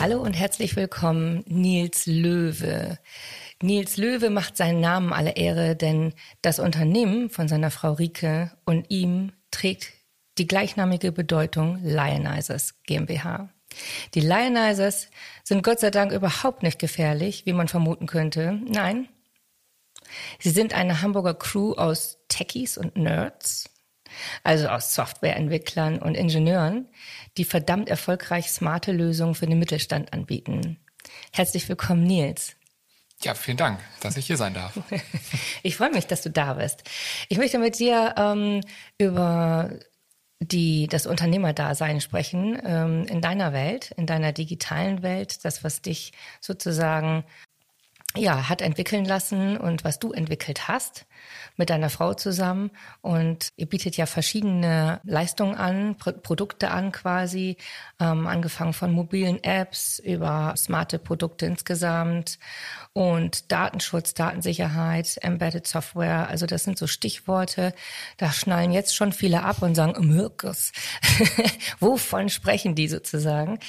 Hallo und herzlich willkommen, Nils Löwe. Nils Löwe macht seinen Namen alle Ehre, denn das Unternehmen von seiner Frau Rike und ihm trägt die gleichnamige Bedeutung Lionizers GmbH. Die Lionizers sind Gott sei Dank überhaupt nicht gefährlich, wie man vermuten könnte. Nein. Sie sind eine Hamburger Crew aus Techies und Nerds, also aus Softwareentwicklern und Ingenieuren, die verdammt erfolgreich smarte Lösungen für den Mittelstand anbieten. Herzlich willkommen, Nils. Ja, vielen Dank, dass ich hier sein darf. ich freue mich, dass du da bist. Ich möchte mit dir ähm, über die das Unternehmerdasein sprechen ähm, in deiner Welt, in deiner digitalen Welt, das was dich sozusagen ja, hat entwickeln lassen und was du entwickelt hast mit deiner Frau zusammen. Und ihr bietet ja verschiedene Leistungen an, Pro Produkte an quasi, ähm, angefangen von mobilen Apps über smarte Produkte insgesamt und Datenschutz, Datensicherheit, Embedded Software. Also das sind so Stichworte. Da schnallen jetzt schon viele ab und sagen, Mirkus. Wovon sprechen die sozusagen?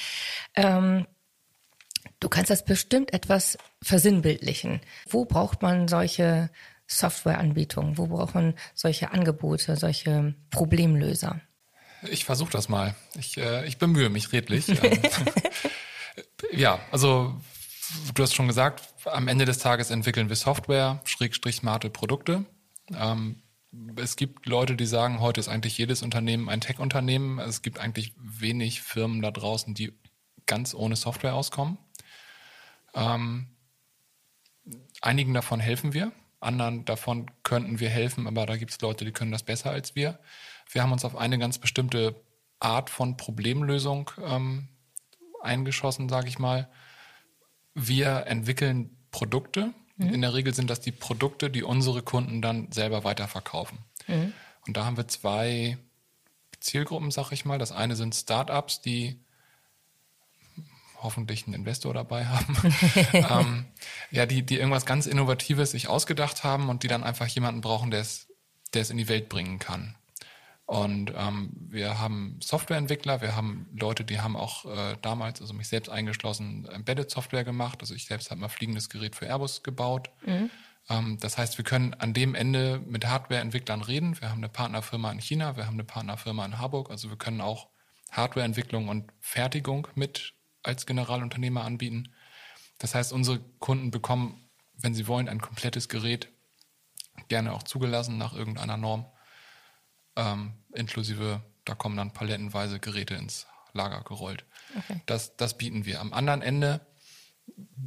Ähm, Du kannst das bestimmt etwas versinnbildlichen. Wo braucht man solche Softwareanbietungen? Wo braucht man solche Angebote, solche Problemlöser? Ich versuche das mal. Ich, äh, ich bemühe mich redlich. Ähm, ja, also du hast schon gesagt, am Ende des Tages entwickeln wir Software, schrägstrich smarte Produkte. Ähm, es gibt Leute, die sagen, heute ist eigentlich jedes Unternehmen ein Tech-Unternehmen. Es gibt eigentlich wenig Firmen da draußen, die ganz ohne Software auskommen. Ähm, einigen davon helfen wir, anderen davon könnten wir helfen, aber da gibt es Leute, die können das besser als wir. Wir haben uns auf eine ganz bestimmte Art von Problemlösung ähm, eingeschossen, sage ich mal. Wir entwickeln Produkte. Mhm. In der Regel sind das die Produkte, die unsere Kunden dann selber weiterverkaufen. Mhm. Und da haben wir zwei Zielgruppen, sag ich mal. Das eine sind Startups, die hoffentlich einen Investor dabei haben, ähm, ja, die, die irgendwas ganz Innovatives sich ausgedacht haben und die dann einfach jemanden brauchen, der es, der es in die Welt bringen kann. Und ähm, wir haben Softwareentwickler, wir haben Leute, die haben auch äh, damals, also mich selbst eingeschlossen, Embedded Software gemacht. Also ich selbst habe mal fliegendes Gerät für Airbus gebaut. Mhm. Ähm, das heißt, wir können an dem Ende mit Hardwareentwicklern reden. Wir haben eine Partnerfirma in China, wir haben eine Partnerfirma in Harburg. Also wir können auch Hardwareentwicklung und Fertigung mit als Generalunternehmer anbieten. Das heißt, unsere Kunden bekommen, wenn sie wollen, ein komplettes Gerät, gerne auch zugelassen nach irgendeiner Norm, ähm, inklusive, da kommen dann palettenweise Geräte ins Lager gerollt. Okay. Das, das bieten wir. Am anderen Ende,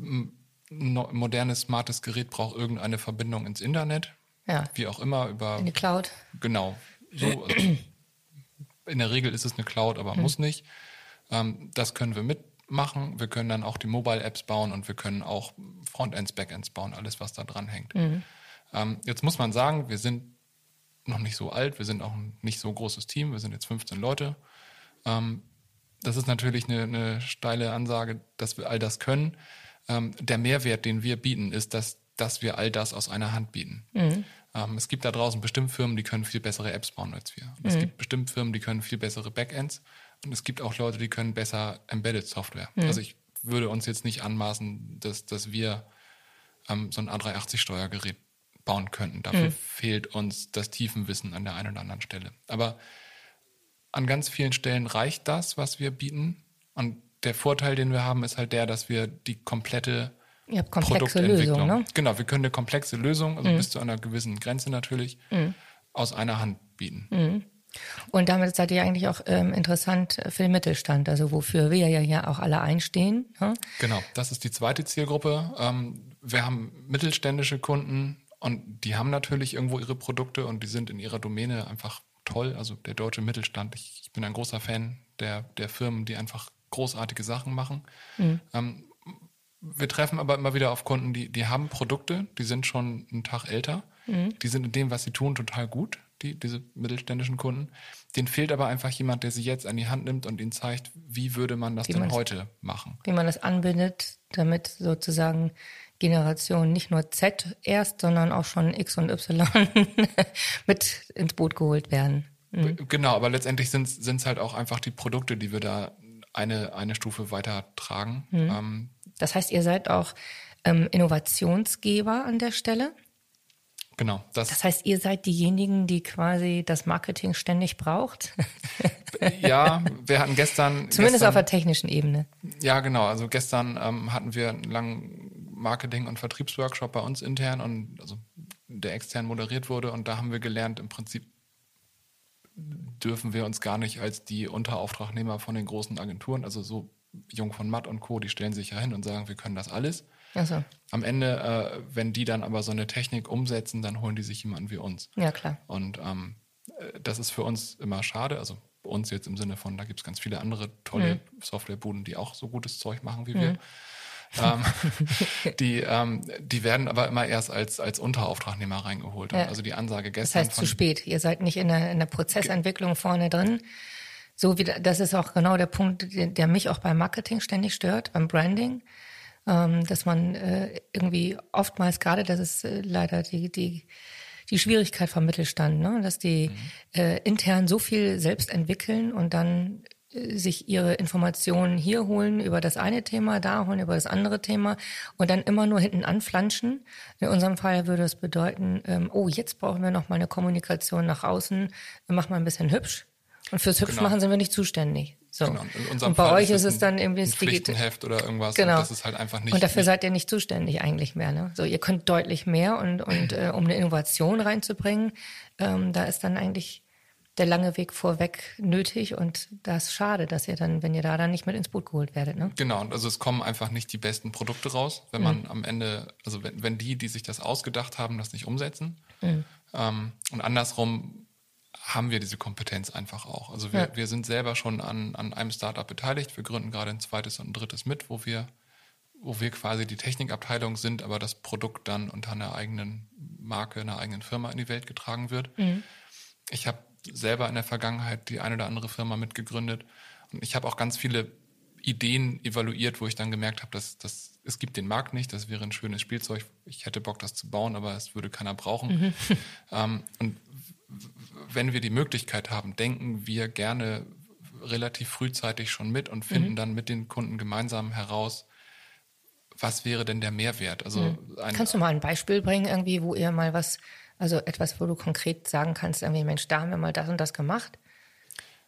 ein modernes, smartes Gerät braucht irgendeine Verbindung ins Internet. Ja. Wie auch immer, über. In die Cloud. Genau. So, also in der Regel ist es eine Cloud, aber hm. muss nicht. Ähm, das können wir mit machen. Wir können dann auch die Mobile-Apps bauen und wir können auch Frontends, Backends bauen, alles, was da dran hängt. Mhm. Ähm, jetzt muss man sagen, wir sind noch nicht so alt, wir sind auch ein nicht so großes Team, wir sind jetzt 15 Leute. Ähm, das ist natürlich eine, eine, steile Ansage, dass wir all das können. Ähm, der Mehrwert, den wir bieten, ist, dass, dass wir all das aus einer Hand bieten. Mhm. Ähm, es gibt da draußen bestimmt Firmen, die können viel bessere Apps bauen als wir. Mhm. Es gibt bestimmt Firmen, die können viel bessere Backends. Und es gibt auch Leute, die können besser Embedded Software. Mhm. Also ich würde uns jetzt nicht anmaßen, dass, dass wir ähm, so ein A380-Steuergerät bauen könnten. Dafür mhm. fehlt uns das Tiefenwissen an der einen oder anderen Stelle. Aber an ganz vielen Stellen reicht das, was wir bieten. Und der Vorteil, den wir haben, ist halt der, dass wir die komplette Ihr habt komplexe Lösung, ne? Genau, wir können eine komplexe Lösung, also mhm. bis zu einer gewissen Grenze natürlich, mhm. aus einer Hand bieten. Mhm. Und damit seid ihr eigentlich auch ähm, interessant für den Mittelstand, also wofür wir ja hier auch alle einstehen. Hm? Genau, das ist die zweite Zielgruppe. Ähm, wir haben mittelständische Kunden und die haben natürlich irgendwo ihre Produkte und die sind in ihrer Domäne einfach toll. Also der deutsche Mittelstand, ich, ich bin ein großer Fan der, der Firmen, die einfach großartige Sachen machen. Ähm, wir treffen aber immer wieder auf Kunden, die, die haben Produkte, die sind schon einen Tag älter, die sind in dem, was sie tun, total gut, die, diese mittelständischen Kunden. Denen fehlt aber einfach jemand, der sie jetzt an die Hand nimmt und ihnen zeigt, wie würde man das Wie denn heute machen. Wie man das anbindet, damit sozusagen Generation nicht nur Z erst, sondern auch schon X und Y mit ins Boot geholt werden. Genau, aber letztendlich sind es halt auch einfach die Produkte, die wir da eine, eine Stufe weiter tragen. Ähm, Das heißt, ihr seid auch ähm, Innovationsgeber an der Stelle. Genau, das, Das heißt, ihr seid diejenigen, die quasi das Marketing ständig braucht. ja, wir hatten gestern. Zumindest gestern, auf der technischen Ebene. Ja, genau. Also gestern ähm, hatten wir einen langen Marketing- und Vertriebsworkshop bei uns intern und also der extern moderiert wurde und da haben wir gelernt, im Prinzip dürfen wir uns gar nicht als die Unterauftragnehmer von den großen Agenturen, also so Jung von Matt und Co., die stellen sich ja hin und sagen, wir können das alles. Also, Am Ende, äh, wenn die dann aber so eine Technik umsetzen, dann holen die sich jemanden wie uns. ja klar. Und ähm, äh, das ist für uns immer schade. Also uns jetzt im Sinne von, da gibt es ganz viele andere tolle Softwarebuden, die auch so gutes Zeug machen wie wir. ähm, die, ähm, die werden aber immer erst als, als Unterauftragnehmer reingeholt. Ja. Also die Ansage Das gestern heißt zu spät. Ihr seid nicht in der, in der Prozessentwicklung vorne drin. So wie das ist auch genau der Punkt, der mich auch beim Marketing ständig stört, beim Branding, ähm, dass man äh, irgendwie oftmals gerade, das ist äh, leider die die die Schwierigkeit vom Mittelstand, ne? dass die äh, intern so viel selbst entwickeln und dann äh, sich ihre Informationen hier holen über das eine Thema, da holen über das andere Thema und dann immer nur hinten anflanschen. In unserem Fall würde es bedeuten, ähm, oh, jetzt brauchen wir noch mal eine Kommunikation nach außen, mach mal ein bisschen hübsch. Und fürs Hübsch Genau. machen sind wir nicht zuständig. So. Genau. In unserem Und bei Fall euch ist es dann irgendwie ein. Pflichtenheft oder irgendwas. Genau. Und das ist halt einfach nicht. Und dafür nicht, seid ihr nicht zuständig eigentlich mehr. Ne? So, ihr könnt deutlich mehr und, und äh, um eine Innovation reinzubringen, ähm, da ist dann eigentlich der lange Weg vorweg nötig und das ist schade, dass ihr dann, wenn ihr da dann nicht mit ins Boot geholt werdet. Ne? Genau, und also es kommen einfach nicht die besten Produkte raus, wenn man am Ende, also wenn, wenn die, die sich das ausgedacht haben, das nicht umsetzen. Ähm, und andersrum haben wir diese Kompetenz einfach auch. Also wir, Ja. wir sind selber schon an, an einem Startup beteiligt. Wir gründen gerade ein zweites und ein drittes mit, wo wir, wo wir quasi die Technikabteilung sind, aber das Produkt dann unter einer eigenen Marke, einer eigenen Firma in die Welt getragen wird. Ich habe selber in der Vergangenheit die eine oder andere Firma mitgegründet und ich habe auch ganz viele Ideen evaluiert, wo ich dann gemerkt habe, dass, dass es gibt den Markt nicht, das wäre ein schönes Spielzeug. Ich hätte Bock, das zu bauen, aber es würde keiner brauchen. Ähm, und wenn wir die Möglichkeit haben, denken wir gerne relativ frühzeitig schon mit und finden dann mit den Kunden gemeinsam heraus, was wäre denn der Mehrwert? Also ein, Kannst du mal ein Beispiel bringen, irgendwie, wo ihr mal was, also etwas, wo du konkret sagen kannst, irgendwie, Mensch, da haben wir mal das und das gemacht.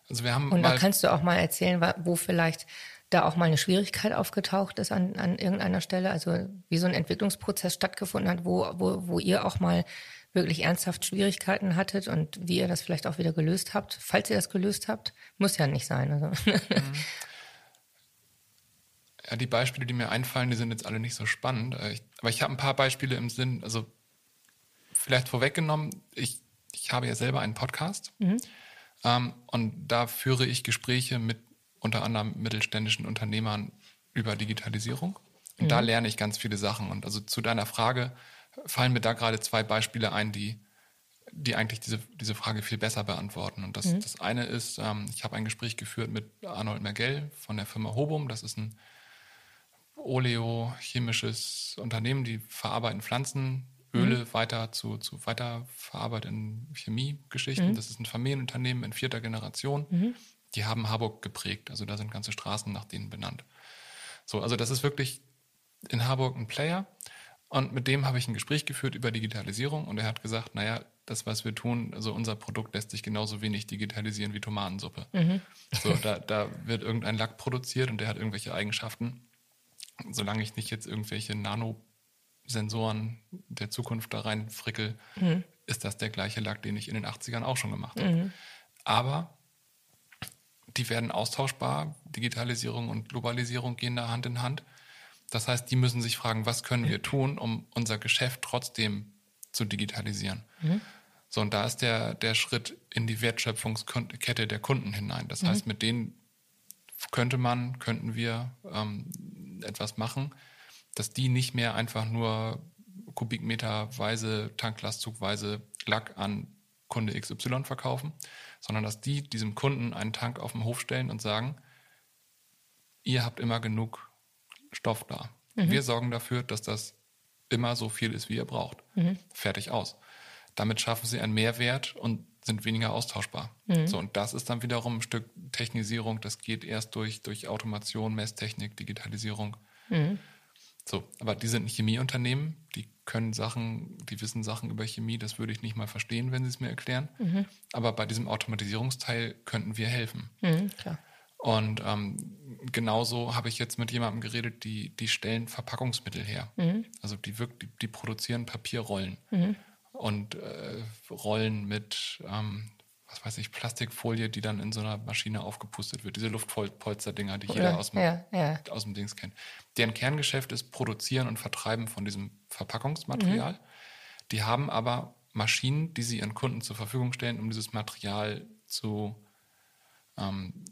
also wir haben Und da kannst du auch mal erzählen, wo vielleicht da auch mal eine Schwierigkeit aufgetaucht ist an, an irgendeiner Stelle, also wie so ein Entwicklungsprozess stattgefunden hat, wo, wo, wo ihr auch mal wirklich ernsthaft Schwierigkeiten hattet und wie ihr das vielleicht auch wieder gelöst habt. Falls ihr das gelöst habt, muss ja nicht sein. Also. Ja, die Beispiele, die mir einfallen, die sind jetzt alle nicht so spannend. Äh, Ich, aber ich habe ein paar Beispiele im Sinn, also vielleicht vorweggenommen, ich, ich habe ja selber einen Podcast ähm, und da führe ich Gespräche mit unter anderem mittelständischen Unternehmern über Digitalisierung. Und da lerne ich ganz viele Sachen. Und also zu deiner Frage fallen mir da gerade zwei Beispiele ein, die, die eigentlich diese, diese Frage viel besser beantworten. Und das, das eine ist, ähm, ich habe ein Gespräch geführt mit Arnold Mergell von der Firma Hobum. Das ist ein oleochemisches Unternehmen, die verarbeiten Pflanzenöle weiter zu, zu weiterverarbeitenden Chemiegeschichten. Das ist ein Familienunternehmen in vierter Generation. Die haben Harburg geprägt. Also da sind ganze Straßen nach denen benannt. So, also das ist wirklich in Harburg ein Player. Und mit dem habe ich ein Gespräch geführt über Digitalisierung und er hat gesagt, naja, das, was wir tun, also unser Produkt lässt sich genauso wenig digitalisieren wie Tomatensuppe. So, da, da wird irgendein Lack produziert und der hat irgendwelche Eigenschaften. Solange ich nicht jetzt irgendwelche Nanosensoren der Zukunft da rein frickel, ist das der gleiche Lack, den ich in den 80ern auch schon gemacht habe. Aber die werden austauschbar. Digitalisierung und Globalisierung gehen da Hand in Hand. Das heißt, die müssen sich fragen, was können wir tun, um unser Geschäft trotzdem zu digitalisieren. So, und da ist der, der Schritt in die Wertschöpfungskette der Kunden hinein. Das heißt, mit denen könnte man, könnten wir ähm, etwas machen, dass die nicht mehr einfach nur kubikmeterweise, tanklastzugweise Lack an Kunde XY verkaufen, sondern dass die diesem Kunden einen Tank auf den Hof stellen und sagen, ihr habt immer genug Stoff da. Mhm. Wir sorgen dafür, dass das immer so viel ist, wie ihr braucht. Mhm. Fertig aus. Damit schaffen sie einen Mehrwert und sind weniger austauschbar. Mhm. So, und das ist dann wiederum ein Stück Technisierung, das geht erst durch, durch Automation, Messtechnik, Digitalisierung. Mhm. So, aber die sind ein Chemieunternehmen, die können Sachen, die wissen Sachen über Chemie, das würde ich nicht mal verstehen, wenn sie es mir erklären. Mhm. Aber bei diesem Automatisierungsteil könnten wir helfen. Mhm, klar. Und ähm, genauso habe ich jetzt mit jemandem geredet, die, die stellen Verpackungsmittel her. Mhm. Also die, wirkt, die, die produzieren Papierrollen mhm. und äh, Rollen mit, ähm, was weiß ich, Plastikfolie, die dann in so einer Maschine aufgepustet wird. Diese Luftpolster-Dinger, die jeder aus dem, ja, ja. aus dem Dings kennt. Deren Kerngeschäft ist Produzieren und Vertreiben von diesem Verpackungsmaterial. Mhm. Die haben aber Maschinen, die sie ihren Kunden zur Verfügung stellen, um dieses Material zu ähm,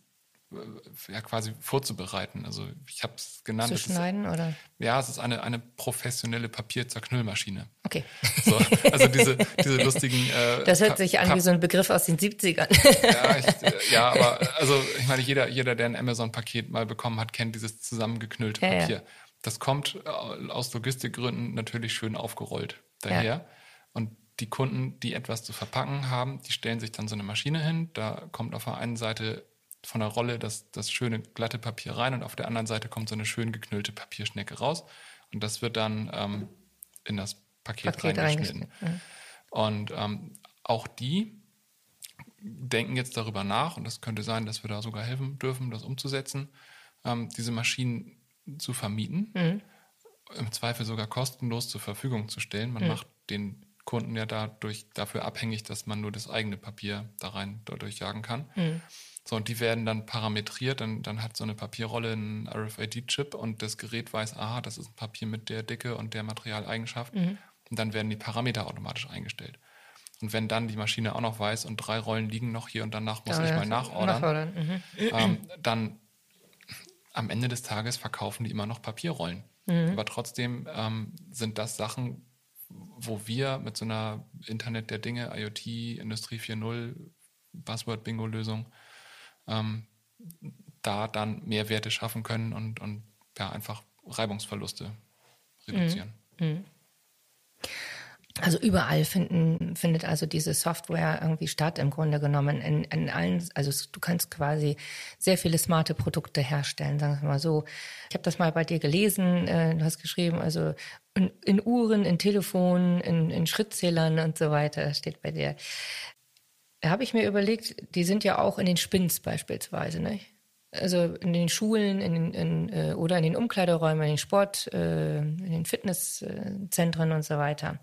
ja, quasi vorzubereiten. Also ich habe es genannt. Zu schneiden ist, oder? Ja, es ist eine, eine professionelle Papierzerknüllmaschine. Okay. So, also diese, diese lustigen. Äh, das hört sich an wie so ein Begriff aus den 70ern. ja, ich, ja, aber also ich meine, jeder, jeder, der ein Amazon-Paket mal bekommen hat, kennt dieses zusammengeknüllte ja, Papier. Ja. Das kommt äh, aus Logistikgründen natürlich schön aufgerollt daher. Und die Kunden, die etwas zu verpacken haben, die stellen sich dann so eine Maschine hin. Da kommt auf der einen Seite von der Rolle das, das schöne glatte Papier rein und auf der anderen Seite kommt so eine schön geknüllte Papierschnecke raus. Und das wird dann ähm, in das Paket, Paket reingeschnitten. reingeschnitten. Und ähm, auch die denken jetzt darüber nach, und das könnte sein, dass wir da sogar helfen dürfen, das umzusetzen, ähm, diese Maschinen zu vermieten, mhm. im Zweifel sogar kostenlos zur Verfügung zu stellen. Man mhm. macht den Kunden ja dadurch dafür abhängig, dass man nur das eigene Papier da rein dadurch jagen kann. Mhm. So, und die werden dann parametriert, dann, dann hat so eine Papierrolle einen RFID-Chip und das Gerät weiß, aha, das ist ein Papier mit der Dicke und der Materialeigenschaft. Mhm. Und dann werden die Parameter automatisch eingestellt. Und wenn dann die Maschine auch noch weiß und drei Rollen liegen noch hier und danach muss oh, ich ja, mal nachordern, nachordern. Mhm. Ähm, dann am Ende des Tages verkaufen die immer noch Papierrollen. Mhm. Aber trotzdem ähm, sind das Sachen, wo wir mit so einer Internet der Dinge, IoT, Industrie 4.0, Buzzword-Bingo-Lösung ähm, da dann Mehrwerte schaffen können und, und ja, einfach Reibungsverluste reduzieren. Mhm. mhm. Also überall finden, findet also diese Software irgendwie statt, im Grunde genommen. In, in allen, also du kannst quasi sehr viele smarte Produkte herstellen, sagen wir mal so. Ich habe das mal bei dir gelesen, äh, du hast geschrieben, also in, in Uhren, in Telefonen, in, in Schrittzählern und so weiter, steht bei dir habe ich mir überlegt, die sind ja auch in den Spins beispielsweise, ne? Also in den Schulen in, in, äh, oder in den Umkleideräumen, in den Sport, äh, in den Fitnesszentren und so weiter.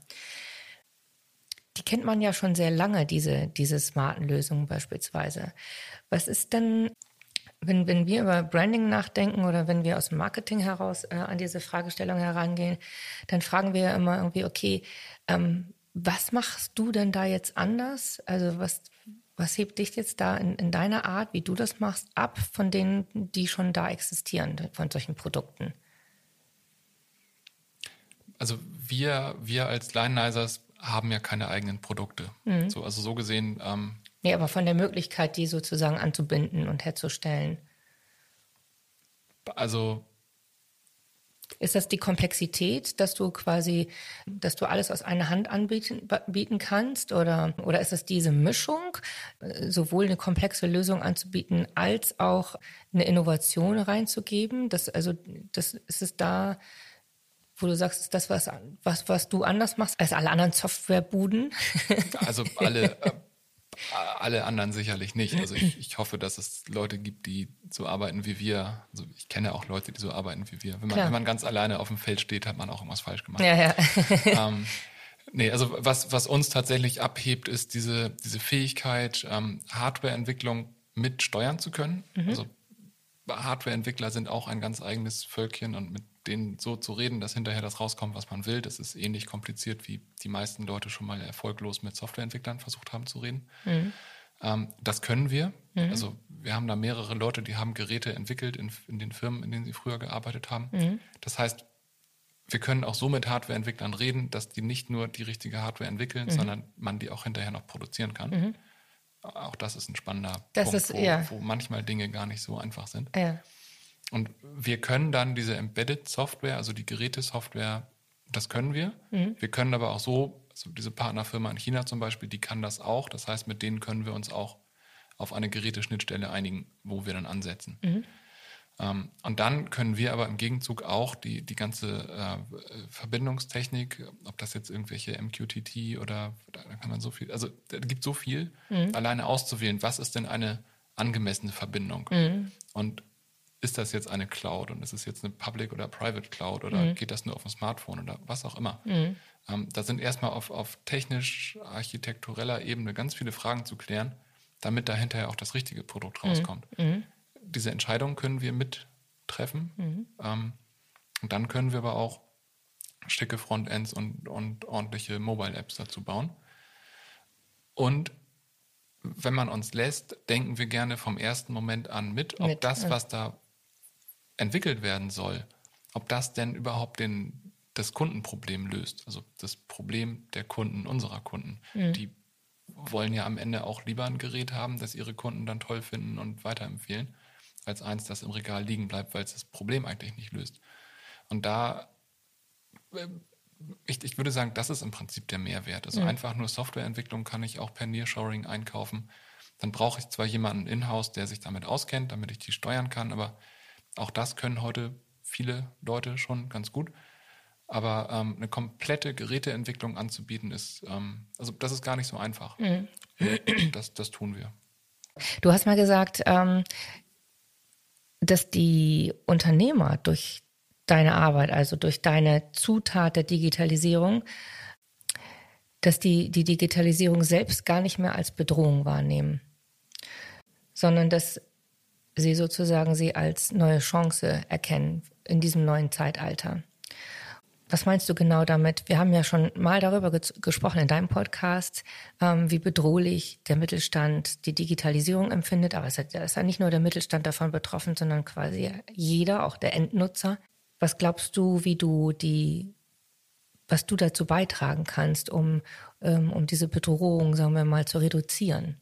Die kennt man ja schon sehr lange, diese, diese smarten Lösungen beispielsweise. Was ist denn, wenn, wenn wir über Branding nachdenken oder wenn wir aus dem Marketing heraus äh, an diese Fragestellung herangehen, dann fragen wir immer irgendwie, okay, ähm, was machst du denn da jetzt anders? Also was, was hebt dich jetzt da in, in deiner Art, wie du das machst, ab von denen, die schon da existieren, von solchen Produkten? Also wir, wir als Lionizers haben ja keine eigenen Produkte. Mhm. So, also so gesehen. Ähm, nee, aber von der Möglichkeit, die sozusagen anzubinden und herzustellen. Also ist das die Komplexität, dass du quasi, dass du alles aus einer Hand anbieten bieten kannst? Oder, oder ist es diese Mischung, sowohl eine komplexe Lösung anzubieten, als auch eine Innovation reinzugeben? Das, also, das ist es da, wo du sagst, ist das was, was, was du anders machst als alle anderen Softwarebuden? Also alle, äh, alle anderen sicherlich nicht. Also ich, ich, hoffe, dass es Leute gibt, die so arbeiten wie wir. Also ich kenne auch Leute, die so arbeiten wie wir. Wenn man, wenn man ganz alleine auf dem Feld steht, hat man auch irgendwas falsch gemacht. Ja, ja. ähm, nee, also was, was uns tatsächlich abhebt, ist diese, diese Fähigkeit, ähm, Hardwareentwicklung mit steuern zu können. Mhm. Also Hardwareentwickler sind auch ein ganz eigenes Völkchen und mit denen so zu reden, dass hinterher das rauskommt, was man will, das ist ähnlich kompliziert, wie die meisten Leute schon mal erfolglos mit Softwareentwicklern versucht haben zu reden. Mhm. Ähm, das können wir. Mhm. Also wir haben da mehrere Leute, die haben Geräte entwickelt in, in den Firmen, in denen sie früher gearbeitet haben. Mhm. Das heißt, wir können auch so mit Hardwareentwicklern reden, dass die nicht nur die richtige Hardware entwickeln, mhm. sondern man die auch hinterher noch produzieren kann. Mhm. Auch das ist ein spannender das Punkt, ist, wo, ja. wo, manchmal Dinge gar nicht so einfach sind. Ja. Und wir können dann diese Embedded Software, also die Gerätesoftware, das können wir. Mhm. Wir können aber auch so, also diese Partnerfirma in China zum Beispiel, die kann das auch. Das heißt, mit denen können wir uns auch auf eine Geräteschnittstelle einigen, wo wir dann ansetzen. Mhm. Ähm, und dann können wir aber im Gegenzug auch die, die ganze äh, Verbindungstechnik, ob das jetzt irgendwelche MQTT oder da kann man so viel, also da gibt so viel, mhm. alleine auszuwählen, was ist denn eine angemessene Verbindung? Mhm. Und ist das jetzt eine Cloud und ist es jetzt eine Public oder Private Cloud oder mhm. geht das nur auf dem Smartphone oder was auch immer? Mhm. Ähm, da sind erstmal auf, auf technisch-architektureller Ebene ganz viele Fragen zu klären, damit da hinterher auch das richtige Produkt mhm. rauskommt. Mhm diese Entscheidung können wir mittreffen. Mhm. Ähm, und dann können wir aber auch schicke Frontends und, und ordentliche Mobile-Apps dazu bauen. Und wenn man uns lässt, denken wir gerne vom ersten Moment an mit, ob mit, das, was da entwickelt werden soll, ob das denn überhaupt den, das Kundenproblem löst. Also das Problem der Kunden, unserer Kunden. Mhm. Die wollen ja am Ende auch lieber ein Gerät haben, das ihre Kunden dann toll finden und weiterempfehlen als eins, das im Regal liegen bleibt, weil es das Problem eigentlich nicht löst. Und da, äh, ich, ich würde sagen, das ist im Prinzip der Mehrwert. Also mhm. einfach nur Softwareentwicklung kann ich auch per Nearshoring einkaufen. Dann brauche ich zwar jemanden in-house, der sich damit auskennt, damit ich die steuern kann, aber auch das können heute viele Leute schon ganz gut. Aber ähm, eine komplette Geräteentwicklung anzubieten, ist, ähm, also das ist gar nicht so einfach. Mhm. Das, das tun wir. Du hast mal gesagt, ähm, dass die Unternehmer durch deine Arbeit, also durch deine Zutat der Digitalisierung, dass die die Digitalisierung selbst gar nicht mehr als Bedrohung wahrnehmen, sondern dass sie sozusagen sie als neue Chance erkennen in diesem neuen Zeitalter. Was meinst du genau damit? Wir haben ja schon mal darüber gesprochen in deinem Podcast, ähm, wie bedrohlich der Mittelstand die Digitalisierung empfindet. Aber es ist ja nicht nur der Mittelstand davon betroffen, sondern quasi jeder, auch der Endnutzer. Was glaubst du, wie du die, was du dazu beitragen kannst, um, ähm, um diese Bedrohung, sagen wir mal, zu reduzieren?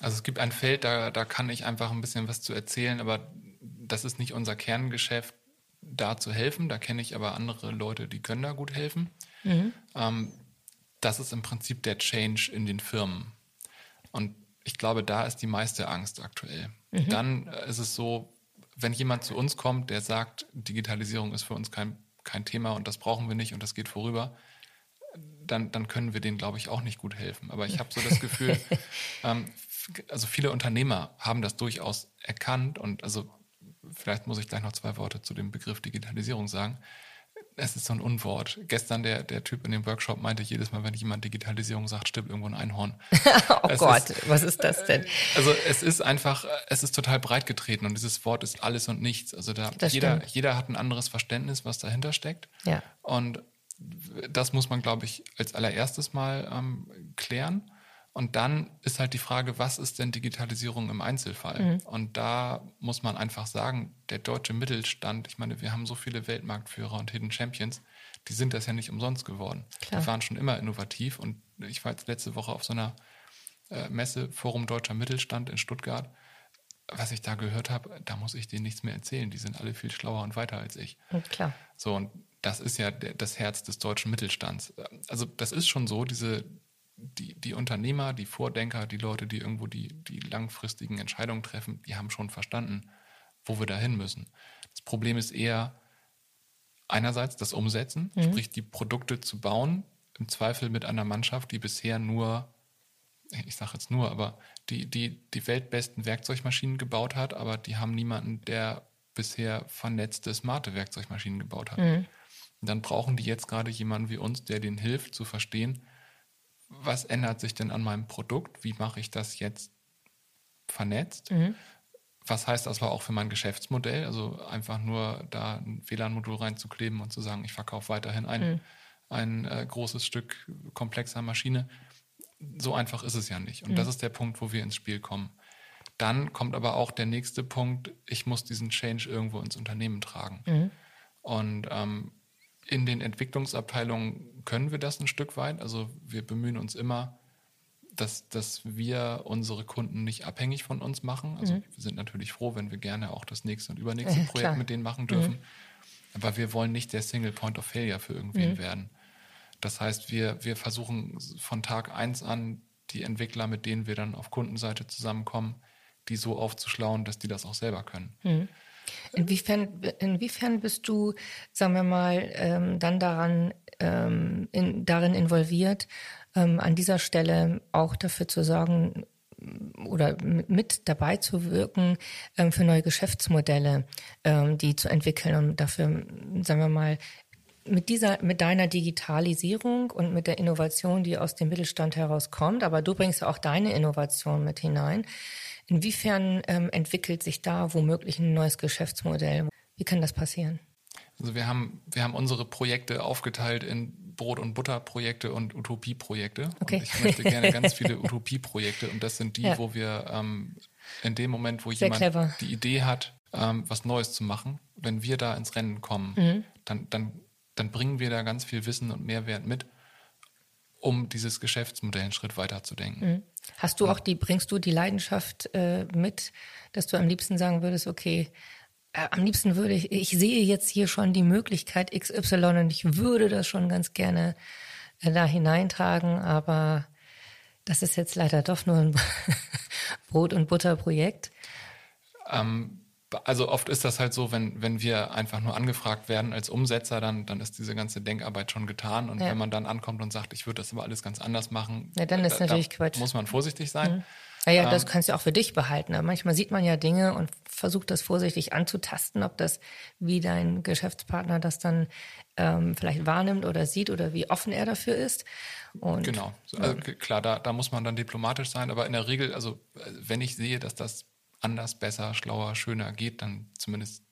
Also es gibt ein Feld, da, da kann ich einfach ein bisschen was zu erzählen, aber das ist nicht unser Kerngeschäft da zu helfen. Da kenne ich aber andere Leute, die können da gut helfen. Mhm. Ähm, das ist im Prinzip der Change in den Firmen. Und ich glaube, da ist die meiste Angst aktuell. Mhm. Dann äh, ist es so, wenn jemand zu uns kommt, der sagt, Digitalisierung ist für uns kein, kein Thema und das brauchen wir nicht und das geht vorüber, dann, dann können wir denen, glaube ich, auch nicht gut helfen. Aber ich habe so das Gefühl, ähm, also viele Unternehmer haben das durchaus erkannt und also vielleicht muss ich gleich noch zwei Worte zu dem Begriff Digitalisierung sagen. Es ist so ein Unwort. Gestern der, der Typ in dem Workshop meinte jedes Mal, wenn jemand Digitalisierung sagt, stimmt irgendwo ein Einhorn. oh es Gott, ist, was ist das denn? Also es ist einfach, es ist total breit getreten und dieses Wort ist alles und nichts. Also da jeder, jeder hat ein anderes Verständnis, was dahinter steckt. Ja. Und das muss man, glaube ich, als allererstes mal ähm, klären. Und dann ist halt die Frage, was ist denn Digitalisierung im Einzelfall? Mhm. Und da muss man einfach sagen, der deutsche Mittelstand, ich meine, wir haben so viele Weltmarktführer und Hidden Champions, die sind das ja nicht umsonst geworden. Klar. Die waren schon immer innovativ. Und ich war jetzt letzte Woche auf so einer äh, Messe, Forum Deutscher Mittelstand in Stuttgart. Was ich da gehört habe, da muss ich denen nichts mehr erzählen. Die sind alle viel schlauer und weiter als ich. Und klar. So, und das ist ja das Herz des deutschen Mittelstands. Also das ist schon so, diese die, die Unternehmer, die Vordenker, die Leute, die irgendwo die, die langfristigen Entscheidungen treffen, die haben schon verstanden, wo wir dahin müssen. Das Problem ist eher einerseits das Umsetzen, mhm. sprich die Produkte zu bauen, im Zweifel mit einer Mannschaft, die bisher nur, ich sage jetzt nur, aber die, die die weltbesten Werkzeugmaschinen gebaut hat, aber die haben niemanden, der bisher vernetzte, smarte Werkzeugmaschinen gebaut hat. Mhm. Dann brauchen die jetzt gerade jemanden wie uns, der denen hilft zu verstehen, was ändert sich denn an meinem Produkt? Wie mache ich das jetzt vernetzt? Mhm. Was heißt das aber auch für mein Geschäftsmodell? Also einfach nur da ein WLAN-Modul reinzukleben und zu sagen, ich verkaufe weiterhin ein, mhm. ein äh, großes Stück komplexer Maschine. so einfach ist es ja nicht. Und mhm. das ist der Punkt, wo wir ins Spiel kommen. Dann kommt aber auch der nächste Punkt, ich muss diesen Change irgendwo ins Unternehmen tragen. Mhm. Und ähm, in den Entwicklungsabteilungen können wir das ein Stück weit. Also wir bemühen uns immer, dass, dass wir unsere Kunden nicht abhängig von uns machen. Also mhm. wir sind natürlich froh, wenn wir gerne auch das nächste und übernächste Projekt Klar. mit denen machen dürfen. Mhm. Aber wir wollen nicht der Single Point of Failure für irgendwen mhm. werden. Das heißt, wir, wir versuchen von Tag eins an die Entwickler, mit denen wir dann auf Kundenseite zusammenkommen, die so aufzuschlauen, dass die das auch selber können. Inwiefern, inwiefern bist du, sagen wir mal, ähm, dann daran, ähm, in, darin involviert, ähm, an dieser Stelle auch dafür zu sorgen oder mit dabei zu wirken ähm, für neue Geschäftsmodelle, ähm, die zu entwickeln und dafür, sagen wir mal, mit dieser, mit deiner Digitalisierung und mit der Innovation, die aus dem Mittelstand herauskommt, aber du bringst ja auch deine Innovation mit hinein. Inwiefern ähm, entwickelt sich da womöglich ein neues Geschäftsmodell? Wie kann das passieren? Also wir haben, wir haben unsere Projekte aufgeteilt in Brot- und Butterprojekte und Utopieprojekte. Okay. Und ich möchte gerne ganz viele Utopieprojekte und das sind die, ja. wo wir ähm, in dem Moment, wo Sehr jemand clever. die Idee hat, ähm, was Neues zu machen, wenn wir da ins Rennen kommen, mhm. dann, dann dann bringen wir da ganz viel Wissen und Mehrwert mit, um dieses Geschäftsmodell einen Schritt weiter zu denken. Mhm. Hast du auch die, bringst du die Leidenschaft äh, mit, dass du am liebsten sagen würdest, okay, äh, am liebsten würde ich, ich sehe jetzt hier schon die Möglichkeit XY und ich würde das schon ganz gerne äh, da hineintragen, aber das ist jetzt leider doch nur ein Brot- und Butterprojekt. Ähm, also oft ist das halt so, wenn, wenn wir einfach nur angefragt werden als Umsetzer, dann, dann ist diese ganze Denkarbeit schon getan. Und ja. wenn man dann ankommt und sagt, ich würde das aber alles ganz anders machen, ja, dann ist da, natürlich da Quatsch. Muss man vorsichtig sein. Mhm. Naja, ähm, das kannst du auch für dich behalten. Aber manchmal sieht man ja Dinge und versucht das vorsichtig anzutasten, ob das, wie dein Geschäftspartner das dann ähm, vielleicht wahrnimmt oder sieht oder wie offen er dafür ist. Und, genau. Also, ja. Klar, da, da muss man dann diplomatisch sein. Aber in der Regel, also wenn ich sehe, dass das anders, besser, schlauer, schöner geht, dann zumindest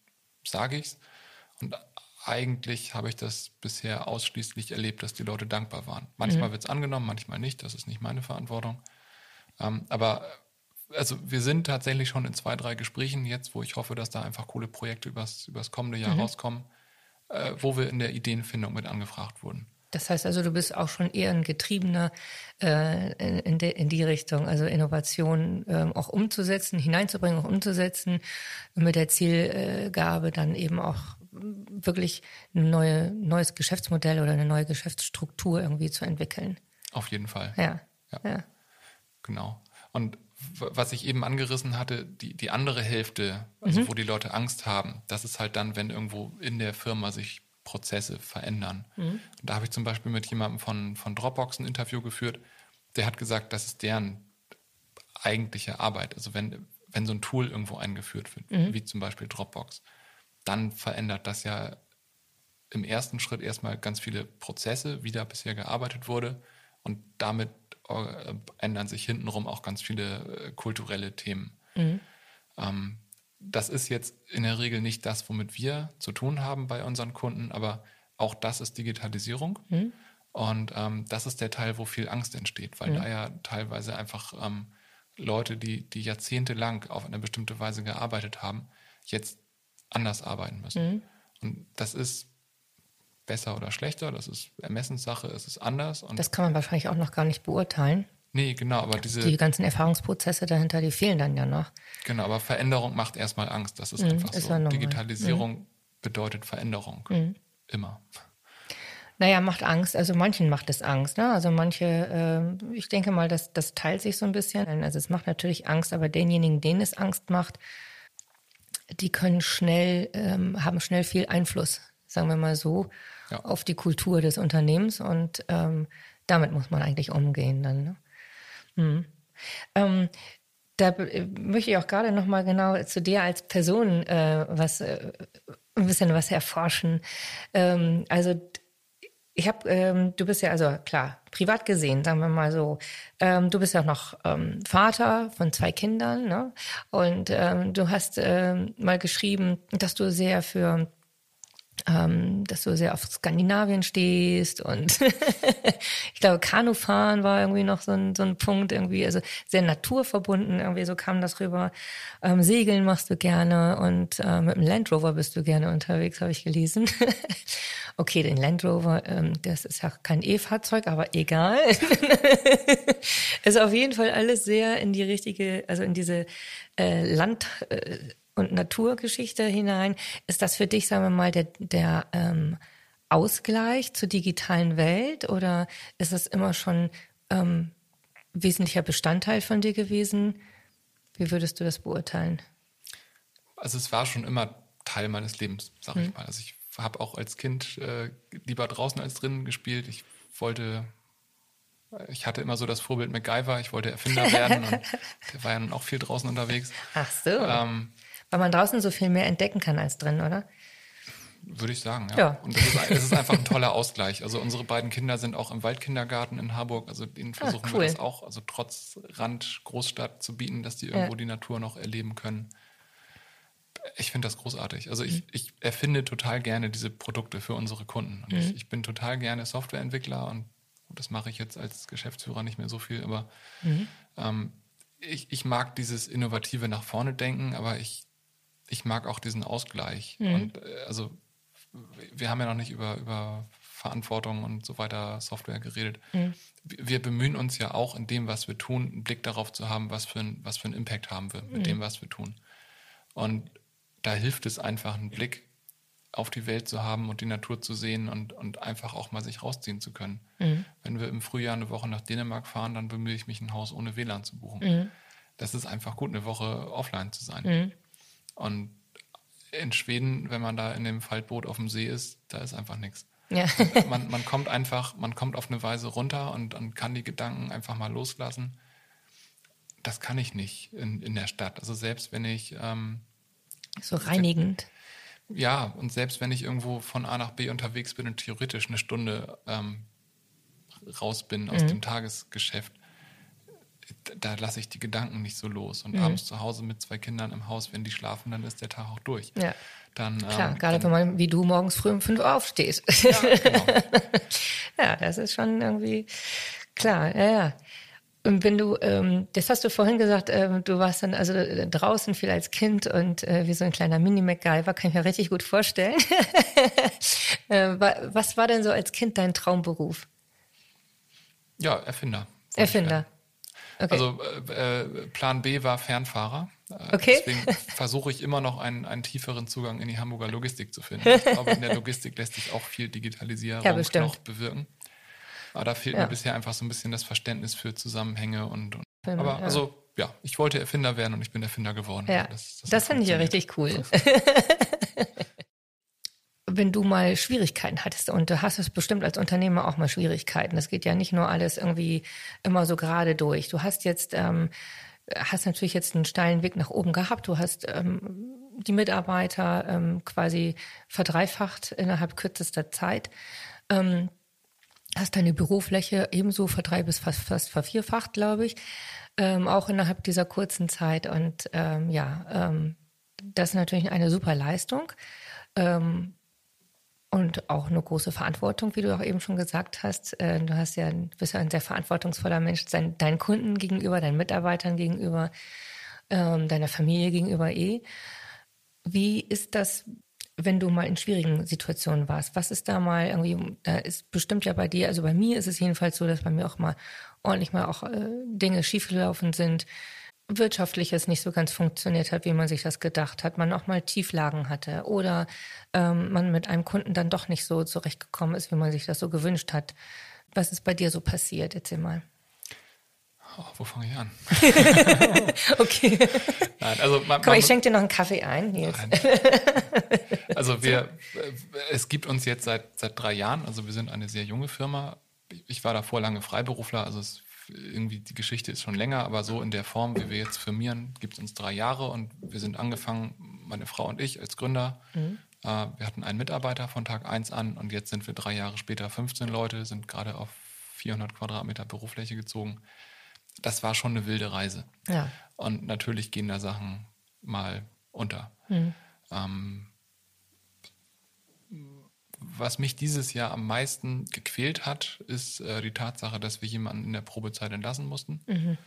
sage ich es. Und eigentlich habe ich das bisher ausschließlich erlebt, dass die Leute dankbar waren. Manchmal mhm. wird es angenommen, manchmal nicht. Das ist nicht meine Verantwortung. Ähm, aber also wir sind tatsächlich schon in zwei, drei Gesprächen jetzt, wo ich hoffe, dass da einfach coole Projekte übers, übers kommende Jahr mhm. rauskommen, äh, wo wir in der Ideenfindung mit angefragt wurden. Das heißt also, du bist auch schon eher ein Getriebener äh, in, de, in die Richtung, also Innovation äh, auch umzusetzen, hineinzubringen, auch umzusetzen, mit der Zielgabe dann eben auch wirklich ein neue, neues Geschäftsmodell oder eine neue Geschäftsstruktur irgendwie zu entwickeln. Auf jeden Fall. Ja. ja. ja. Genau. Und was ich eben angerissen hatte, die, die andere Hälfte, also mhm. wo die Leute Angst haben, das ist halt dann, wenn irgendwo in der Firma sich Prozesse verändern. Mhm. da habe ich zum Beispiel mit jemandem von, von Dropbox ein Interview geführt, der hat gesagt, das ist deren eigentliche Arbeit. Also wenn, wenn so ein Tool irgendwo eingeführt wird, mhm. wie zum Beispiel Dropbox, dann verändert das ja im ersten Schritt erstmal ganz viele Prozesse, wie da bisher gearbeitet wurde. Und damit äh, ändern sich hintenrum auch ganz viele äh, kulturelle Themen. Mhm. Ähm, das ist jetzt in der Regel nicht das, womit wir zu tun haben bei unseren Kunden, aber auch das ist Digitalisierung. Mhm. Und ähm, das ist der Teil, wo viel Angst entsteht, weil mhm. da ja teilweise einfach ähm, Leute, die, die jahrzehntelang auf eine bestimmte Weise gearbeitet haben, jetzt anders arbeiten müssen. Mhm. Und das ist besser oder schlechter, das ist Ermessenssache, es ist anders. das kann man wahrscheinlich auch noch gar nicht beurteilen. Nee, genau, aber diese. Die ganzen Erfahrungsprozesse dahinter, die fehlen dann ja noch. Genau, aber Veränderung macht erstmal Angst. Das ist mhm, einfach ist so. Digitalisierung mhm. bedeutet Veränderung. Mhm. Immer. Naja, macht Angst. Also manchen macht es Angst. Ne? Also manche, äh, ich denke mal, das, das teilt sich so ein bisschen. Also es macht natürlich Angst, aber denjenigen, denen es Angst macht, die können schnell, ähm, haben schnell viel Einfluss, sagen wir mal so, ja. auf die Kultur des Unternehmens. Und ähm, damit muss man eigentlich umgehen dann. Ne? Mhm. Ähm, da äh, möchte ich auch gerade noch mal genau zu dir als Person äh, was äh, ein bisschen was erforschen. Ähm, also ich habe, ähm, du bist ja also klar privat gesehen, sagen wir mal so. Ähm, du bist ja noch ähm, Vater von zwei Kindern, ne? Und ähm, du hast ähm, mal geschrieben, dass du sehr für ähm, dass du sehr auf Skandinavien stehst und ich glaube, Kanufahren war irgendwie noch so ein, so ein Punkt, irgendwie, also sehr naturverbunden, irgendwie so kam das rüber. Ähm, Segeln machst du gerne und äh, mit dem Land Rover bist du gerne unterwegs, habe ich gelesen. okay, den Land Rover, ähm, das ist ja kein E-Fahrzeug, aber egal. ist auf jeden Fall alles sehr in die richtige, also in diese äh, Land- äh, und Naturgeschichte hinein. Ist das für dich, sagen wir mal, der, der ähm, Ausgleich zur digitalen Welt oder ist das immer schon ähm, wesentlicher Bestandteil von dir gewesen? Wie würdest du das beurteilen? Also es war schon immer Teil meines Lebens, sag ich mhm. mal. Also ich habe auch als Kind äh, lieber draußen als drinnen gespielt. Ich wollte, ich hatte immer so das Vorbild MacGyver, ich wollte Erfinder werden und der war ja nun auch viel draußen unterwegs. Ach so. Ähm, weil man draußen so viel mehr entdecken kann als drin, oder? Würde ich sagen, ja. ja. Und es ist, ist, einfach ein toller Ausgleich. Also unsere beiden Kinder sind auch im Waldkindergarten in Harburg. Also ihnen ah, versuchen ah, cool. wir das auch, also trotz Rand Großstadt zu bieten, dass die irgendwo ja. die Natur noch erleben können. Ich finde das großartig. Also ich, mhm. ich erfinde total gerne diese Produkte für unsere Kunden. Und mhm. ich, ich, bin total gerne Softwareentwickler und das mache ich jetzt als Geschäftsführer nicht mehr so viel, aber mhm. ähm, ich, ich mag dieses innovative nach vorne denken, aber ich ich mag auch diesen Ausgleich. Mhm. Und äh, also wir haben ja noch nicht über, über Verantwortung und so weiter Software geredet. Mhm. Wir bemühen uns ja auch in dem, was wir tun, einen Blick darauf zu haben, was für, ein, was für einen Impact haben wir mit mhm. dem, was wir tun. Und da hilft es einfach, einen Blick auf die Welt zu haben und die Natur zu sehen und, und einfach auch mal sich rausziehen zu können. Mhm. Wenn wir im Frühjahr eine Woche nach Dänemark fahren, dann bemühe ich mich, ein Haus ohne WLAN zu buchen. Mhm. Das ist einfach gut, eine Woche offline zu sein. Und in Schweden, wenn man da in dem Faltboot auf dem See ist, da ist einfach nichts. Ja. man, man kommt einfach, man kommt auf eine Weise runter und, und kann die Gedanken einfach mal loslassen. Das kann ich nicht in, in der Stadt. Also selbst wenn ich ähm, so reinigend. Ja, und selbst wenn ich irgendwo von A nach B unterwegs bin und theoretisch eine Stunde ähm, raus bin aus mhm. dem Tagesgeschäft, da lasse ich die Gedanken nicht so los. Und mhm. abends zu Hause mit zwei Kindern im Haus, wenn die schlafen, dann ist der Tag auch durch. Ja. Dann, Klar, ähm, gerade dann, wenn man wie du morgens früh um fünf Uhr aufstehst. Ja, genau. ja, das ist schon irgendwie klar, ja, ja. Und wenn du, ähm, das hast du vorhin gesagt, ähm, du warst dann also äh, draußen viel als Kind und äh, wie so ein kleiner Mini-MacGyver, kann ich mir richtig gut vorstellen. äh, was war denn so als Kind dein Traumberuf? Ja, Erfinder. Erfinder. Okay. Also äh, äh, Plan B war Fernfahrer. Äh, okay. Deswegen versuche ich immer noch einen, einen tieferen Zugang in die Hamburger Logistik zu finden. Ich glaube, in der Logistik lässt sich auch viel Digitalisierung ja, noch bewirken. Aber da fehlt ja. mir bisher einfach so ein bisschen das Verständnis für Zusammenhänge und, und aber ja. also ja, ich wollte Erfinder werden und ich bin Erfinder geworden. Ja, das, das, das finde ich ja richtig cool. wenn du mal Schwierigkeiten hattest und du hast es bestimmt als Unternehmer auch mal Schwierigkeiten. Das geht ja nicht nur alles irgendwie immer so gerade durch. Du hast jetzt ähm, hast natürlich jetzt einen steilen Weg nach oben gehabt. Du hast ähm, die Mitarbeiter ähm, quasi verdreifacht innerhalb kürzester Zeit. Ähm, hast deine Bürofläche ebenso verdrei bis fast, fast vervierfacht, glaube ich, ähm, auch innerhalb dieser kurzen Zeit. Und ähm, ja, ähm, das ist natürlich eine super Leistung. Ähm, und auch eine große Verantwortung, wie du auch eben schon gesagt hast. Äh, du hast ja, bist ja ein sehr verantwortungsvoller Mensch deinen Kunden gegenüber, deinen Mitarbeitern gegenüber, ähm, deiner Familie gegenüber eh. Wie ist das, wenn du mal in schwierigen Situationen warst? Was ist da mal irgendwie, da ist bestimmt ja bei dir, also bei mir ist es jedenfalls so, dass bei mir auch mal ordentlich mal auch äh, Dinge schiefgelaufen sind wirtschaftliches nicht so ganz funktioniert hat, wie man sich das gedacht hat, man auch mal Tieflagen hatte oder ähm, man mit einem Kunden dann doch nicht so zurechtgekommen ist, wie man sich das so gewünscht hat. Was ist bei dir so passiert? Erzähl mal. Oh, wo fange ich an? okay. Nein, also man, Komm, ich schenke dir noch einen Kaffee ein. Nils. Also wir, es gibt uns jetzt seit, seit drei Jahren, also wir sind eine sehr junge Firma. Ich war davor lange Freiberufler, also es irgendwie die Geschichte ist schon länger, aber so in der Form, wie wir jetzt firmieren, gibt es uns drei Jahre und wir sind angefangen, meine Frau und ich als Gründer. Mhm. Äh, wir hatten einen Mitarbeiter von Tag 1 an und jetzt sind wir drei Jahre später 15 Leute, sind gerade auf 400 Quadratmeter Bürofläche gezogen. Das war schon eine wilde Reise. Ja. Und natürlich gehen da Sachen mal unter. Mhm. Ähm, was mich dieses Jahr am meisten gequält hat, ist äh, die Tatsache, dass wir jemanden in der Probezeit entlassen mussten. Mhm.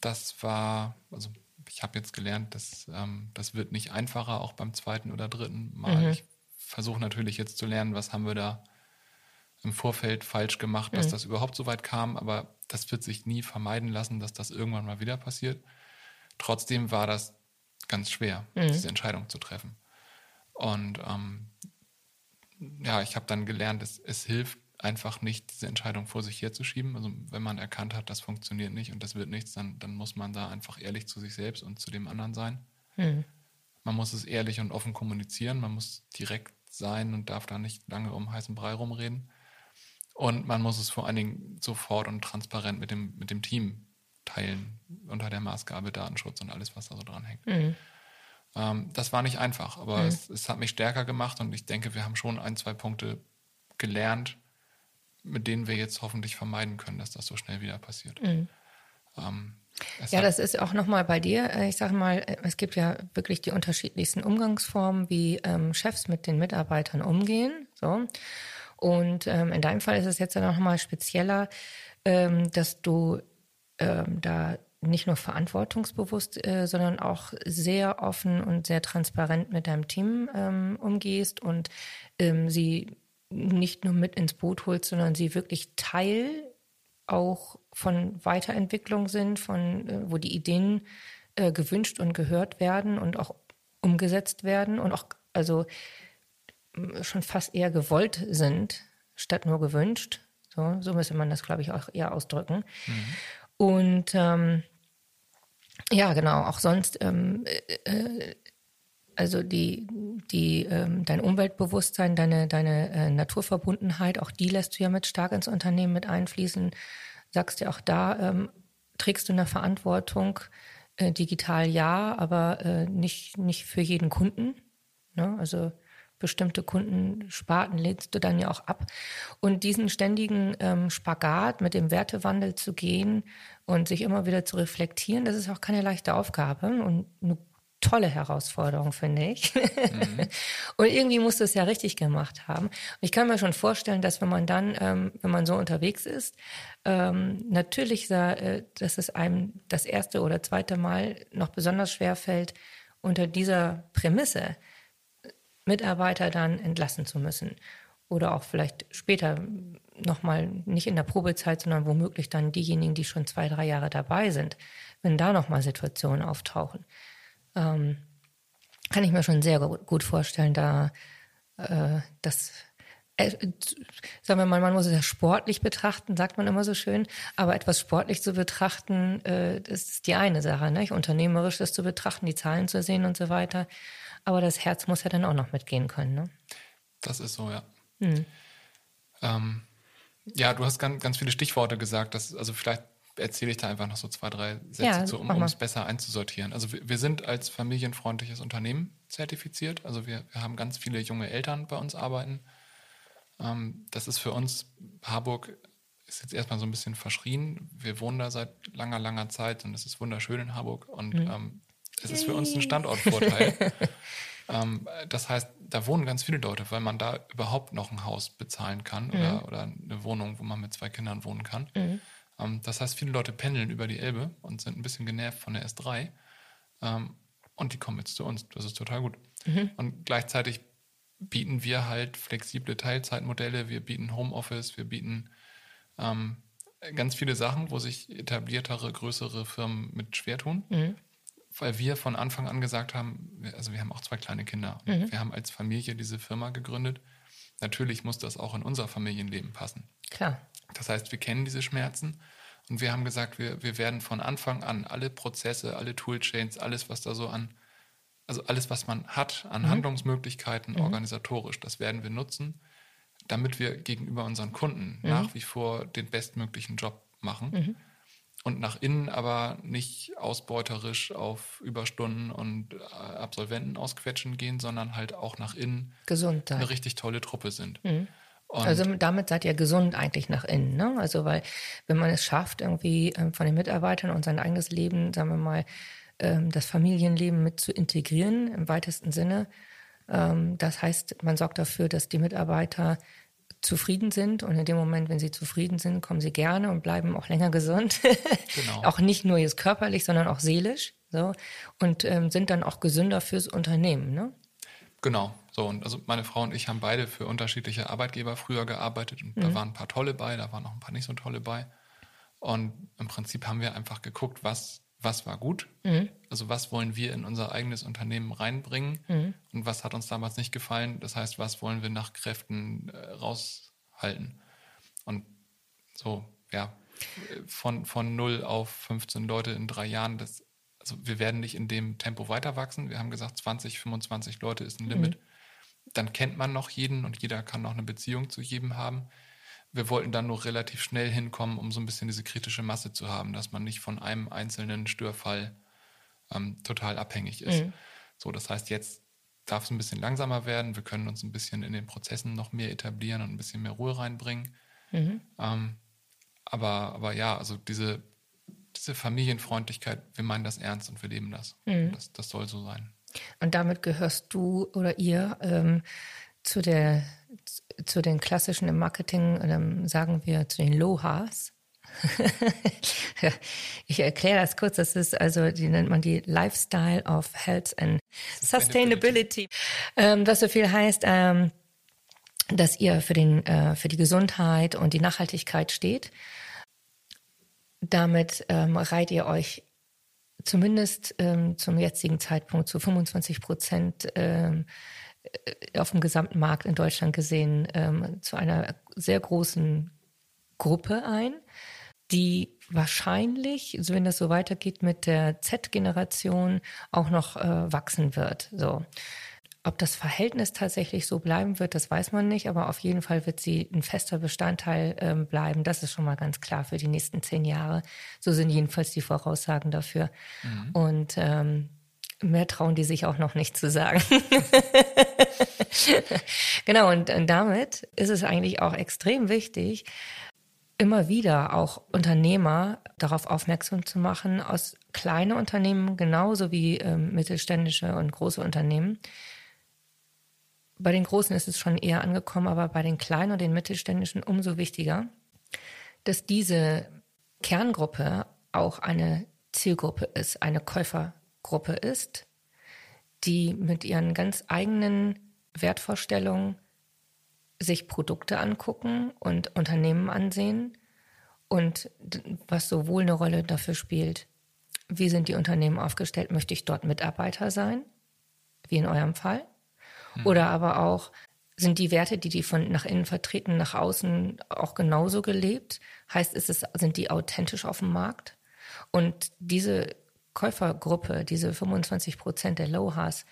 Das war, also ich habe jetzt gelernt, dass ähm, das wird nicht einfacher, auch beim zweiten oder dritten Mal. Mhm. Ich versuche natürlich jetzt zu lernen, was haben wir da im Vorfeld falsch gemacht, dass Mhm. das überhaupt so weit kam, aber das wird sich nie vermeiden lassen, dass das irgendwann mal wieder passiert. Trotzdem war das ganz schwer, Mhm. diese Entscheidung zu treffen. Und ähm, ja, ich habe dann gelernt, es, es hilft einfach nicht, diese Entscheidung vor sich herzuschieben. Also wenn man erkannt hat, das funktioniert nicht und das wird nichts, dann, dann muss man da einfach ehrlich zu sich selbst und zu dem anderen sein. Mhm. Man muss es ehrlich und offen kommunizieren, man muss direkt sein und darf da nicht lange um heißen Brei rumreden. Und man muss es vor allen Dingen sofort und transparent mit dem, mit dem Team teilen, unter der Maßgabe Datenschutz und alles, was da so dran hängt. Mhm. Ähm, das war nicht einfach, aber Mhm. es, es hat mich stärker gemacht und ich denke, wir haben schon ein, zwei Punkte gelernt, mit denen wir jetzt hoffentlich vermeiden können, dass das so schnell wieder passiert. Ähm, Mhm. Ja, hat- das ist auch nochmal bei dir. äh, Ich sage mal, äh, es gibt ja wirklich die unterschiedlichsten Umgangsformen, wie ähm, Chefs mit den Mitarbeitern umgehen. So. Und ähm, in deinem Fall ist es jetzt ja nochmal spezieller, ähm, dass du ähm, da nicht nur verantwortungsbewusst, äh, sondern auch sehr offen und sehr transparent mit deinem Team ähm, umgehst und ähm, sie nicht nur mit ins Boot holst, sondern sie wirklich Teil auch von Weiterentwicklung sind, von äh, wo die Ideen äh, gewünscht und gehört werden und auch umgesetzt werden und auch also schon fast eher gewollt sind, statt nur gewünscht. So, so müsste man das, glaube ich, auch eher ausdrücken. Und ähm, ja, genau, auch sonst, ähm, äh, äh, also die, die, ähm, dein Umweltbewusstsein, deine, deine äh, Naturverbundenheit, auch die lässt du ja mit stark ins Unternehmen mit einfließen. Sagst ja auch da, ähm, trägst du eine Verantwortung, äh, digital ja, aber äh, nicht, nicht für jeden Kunden. Ne? Also bestimmte Kundensparten lehnst du dann ja auch ab. Und diesen ständigen ähm, Spagat mit dem Wertewandel zu gehen und sich immer wieder zu reflektieren, das ist auch keine leichte Aufgabe und eine tolle Herausforderung, finde ich. und irgendwie musst du es ja richtig gemacht haben. Und ich kann mir schon vorstellen, dass wenn man dann, ähm, wenn man so unterwegs ist, ähm, natürlich, sa- äh, dass es einem das erste oder zweite Mal noch besonders schwer fällt, unter dieser Prämisse Mitarbeiter dann entlassen zu müssen. Oder auch vielleicht später nochmal, nicht in der Probezeit, sondern womöglich dann diejenigen, die schon zwei, drei Jahre dabei sind, wenn da nochmal Situationen auftauchen. Ähm, kann ich mir schon sehr gut vorstellen, da äh, das äh, sagen wir mal, man muss es ja sportlich betrachten, sagt man immer so schön, aber etwas sportlich zu betrachten, äh, ist die eine Sache, nicht? Unternehmerisch das zu betrachten, die Zahlen zu sehen und so weiter. Aber das Herz muss ja dann auch noch mitgehen können, ne? Das ist so, ja. Hm. Ähm, ja, du hast ganz, ganz viele Stichworte gesagt. Dass, also vielleicht erzähle ich da einfach noch so zwei, drei Sätze Ja, zu, um es besser einzusortieren. Also wir, wir sind als familienfreundliches Unternehmen zertifiziert. Also wir, wir haben ganz viele junge Eltern bei uns arbeiten. Ähm, das ist für uns, Harburg ist jetzt erstmal so ein bisschen verschrien. Wir wohnen da seit langer, langer Zeit und es ist wunderschön in Harburg. Und Mhm. ähm, es ist für uns ein Standortvorteil. Ähm, das heißt, da wohnen ganz viele Leute, weil man da überhaupt noch ein Haus bezahlen kann oder, oder eine Wohnung, wo man mit zwei Kindern wohnen kann. Ähm, das heißt, viele Leute pendeln über die Elbe und sind ein bisschen genervt von der S3. Ähm, und die kommen jetzt zu uns. Das ist total gut. Und gleichzeitig bieten wir halt flexible Teilzeitmodelle, wir bieten Homeoffice, wir bieten ähm, ganz viele Sachen, wo sich etabliertere, größere Firmen mit schwer tun weil wir von Anfang an gesagt haben, wir- also wir haben auch zwei kleine Kinder. Wir haben als Familie diese Firma gegründet. Natürlich muss das auch in unser Familienleben passen. Klar. Das heißt, wir kennen diese Schmerzen und wir haben gesagt, wir, wir werden von Anfang an alle Prozesse, alle Toolchains, alles, was da so an, also alles, was man hat an Handlungsmöglichkeiten organisatorisch, das werden wir nutzen, damit wir gegenüber unseren Kunden nach wie vor den bestmöglichen Job machen. Und nach innen aber nicht ausbeuterisch auf Überstunden und äh, Absolventen ausquetschen gehen, sondern halt auch nach innen Gesund sein. eine richtig tolle Truppe sind. Mhm. Also damit seid ihr gesund eigentlich nach innen, ne? Also weil wenn man es schafft, irgendwie ähm, von den Mitarbeitern und sein eigenes Leben, sagen wir mal, ähm, das Familienleben mit zu integrieren im weitesten Sinne, ähm, das heißt, man sorgt dafür, dass die Mitarbeiter zufrieden sind. Und in dem Moment, wenn sie zufrieden sind, kommen sie gerne und bleiben auch länger gesund. Genau. auch nicht nur jetzt körperlich, sondern auch seelisch. So. Und ähm, sind dann auch gesünder fürs Unternehmen. Ne? Genau. So, und also meine Frau und ich haben beide für unterschiedliche Arbeitgeber früher gearbeitet und da waren ein paar tolle bei, da waren auch ein paar nicht so tolle bei. Und im Prinzip haben wir einfach geguckt, was, was war gut, also was wollen wir in unser eigenes Unternehmen reinbringen und was hat uns damals nicht gefallen. Das heißt, was wollen wir nach Kräften äh, raushalten. Und so, ja, von, von 0 auf 15 Leute in drei Jahren, das, also wir werden nicht in dem Tempo weiter wachsen. Wir haben gesagt, 20, 25 Leute ist ein Limit. Dann kennt man noch jeden und jeder kann noch eine Beziehung zu jedem haben. Wir wollten dann nur relativ schnell hinkommen, um so ein bisschen diese kritische Masse zu haben, dass man nicht von einem einzelnen Störfall ähm, total abhängig ist. So, das heißt, jetzt darf es ein bisschen langsamer werden. Wir können uns ein bisschen in den Prozessen noch mehr etablieren und ein bisschen mehr Ruhe reinbringen. Ähm, aber, aber ja, also diese, diese Familienfreundlichkeit, wir meinen das ernst und wir leben das. das. Das soll so sein. Und damit gehörst du oder ihr ähm, zu, der, zu den klassischen im Marketing, ähm, sagen wir zu den Lohas. ich erkläre das kurz. Das ist also, die nennt man die Lifestyle of Health and Sustainability. Ähm, was so viel heißt, ähm, dass ihr für, den, äh, für die Gesundheit und die Nachhaltigkeit steht. Damit ähm, reiht ihr euch zumindest ähm, zum jetzigen Zeitpunkt zu 25 Prozent ähm, äh, auf dem gesamten Markt in Deutschland gesehen ähm, zu einer sehr großen Gruppe ein, die wahrscheinlich, so wenn das so weitergeht mit der Z-Generation, auch noch äh, wachsen wird. So. Ob das Verhältnis tatsächlich so bleiben wird, das weiß man nicht, aber auf jeden Fall wird sie ein fester Bestandteil ähm, bleiben. Das ist schon mal ganz klar für die nächsten zehn Jahre. So sind jedenfalls die Voraussagen dafür. Und ähm, mehr trauen die sich auch noch nicht zu sagen. genau, und, und damit ist es eigentlich auch extrem wichtig, immer wieder auch Unternehmer darauf aufmerksam zu machen, aus kleine Unternehmen genauso wie ähm, mittelständische und große Unternehmen. Bei den Großen ist es schon eher angekommen, aber bei den kleinen und den mittelständischen umso wichtiger, dass diese Kerngruppe auch eine Zielgruppe ist, eine Käufergruppe ist, die mit ihren ganz eigenen Wertvorstellungen sich Produkte angucken und Unternehmen ansehen und was sowohl eine Rolle dafür spielt, wie sind die Unternehmen aufgestellt, möchte ich dort Mitarbeiter sein, wie in eurem Fall, oder aber auch sind die Werte, die die von nach innen vertreten, nach außen auch genauso gelebt? Heißt, ist es, sind die authentisch auf dem Markt? Und diese Käufergruppe, diese 25 Prozent der Lohas,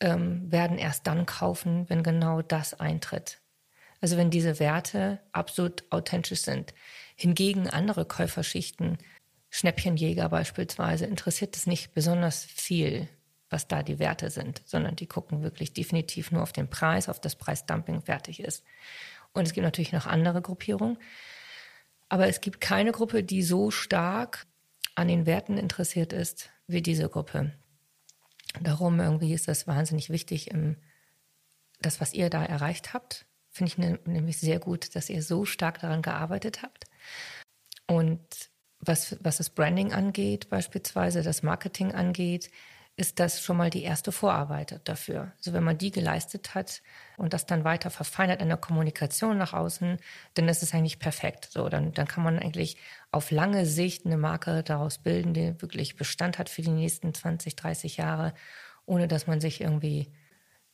ähm, werden erst dann kaufen, wenn genau das eintritt. Also wenn diese Werte absolut authentisch sind. Hingegen andere Käuferschichten, Schnäppchenjäger beispielsweise, interessiert es nicht besonders viel, was da die Werte sind, sondern die gucken wirklich definitiv nur auf den Preis, auf das Preisdumping fertig ist. Und es gibt natürlich noch andere Gruppierungen. Aber es gibt keine Gruppe, die so stark an den Werten interessiert ist wie diese Gruppe. Darum irgendwie ist das wahnsinnig wichtig, im, das, was ihr da erreicht habt, finde ich nämlich sehr gut, dass ihr so stark daran gearbeitet habt. Und was, was das Branding angeht, beispielsweise das Marketing angeht, ist das schon mal die erste Vorarbeit dafür. Also wenn man die geleistet hat und das dann weiter verfeinert in der Kommunikation nach außen, dann ist es eigentlich perfekt. So, dann, dann kann man eigentlich auf lange Sicht eine Marke daraus bilden, die wirklich Bestand hat für die nächsten 20, 30 Jahre, ohne dass man sich irgendwie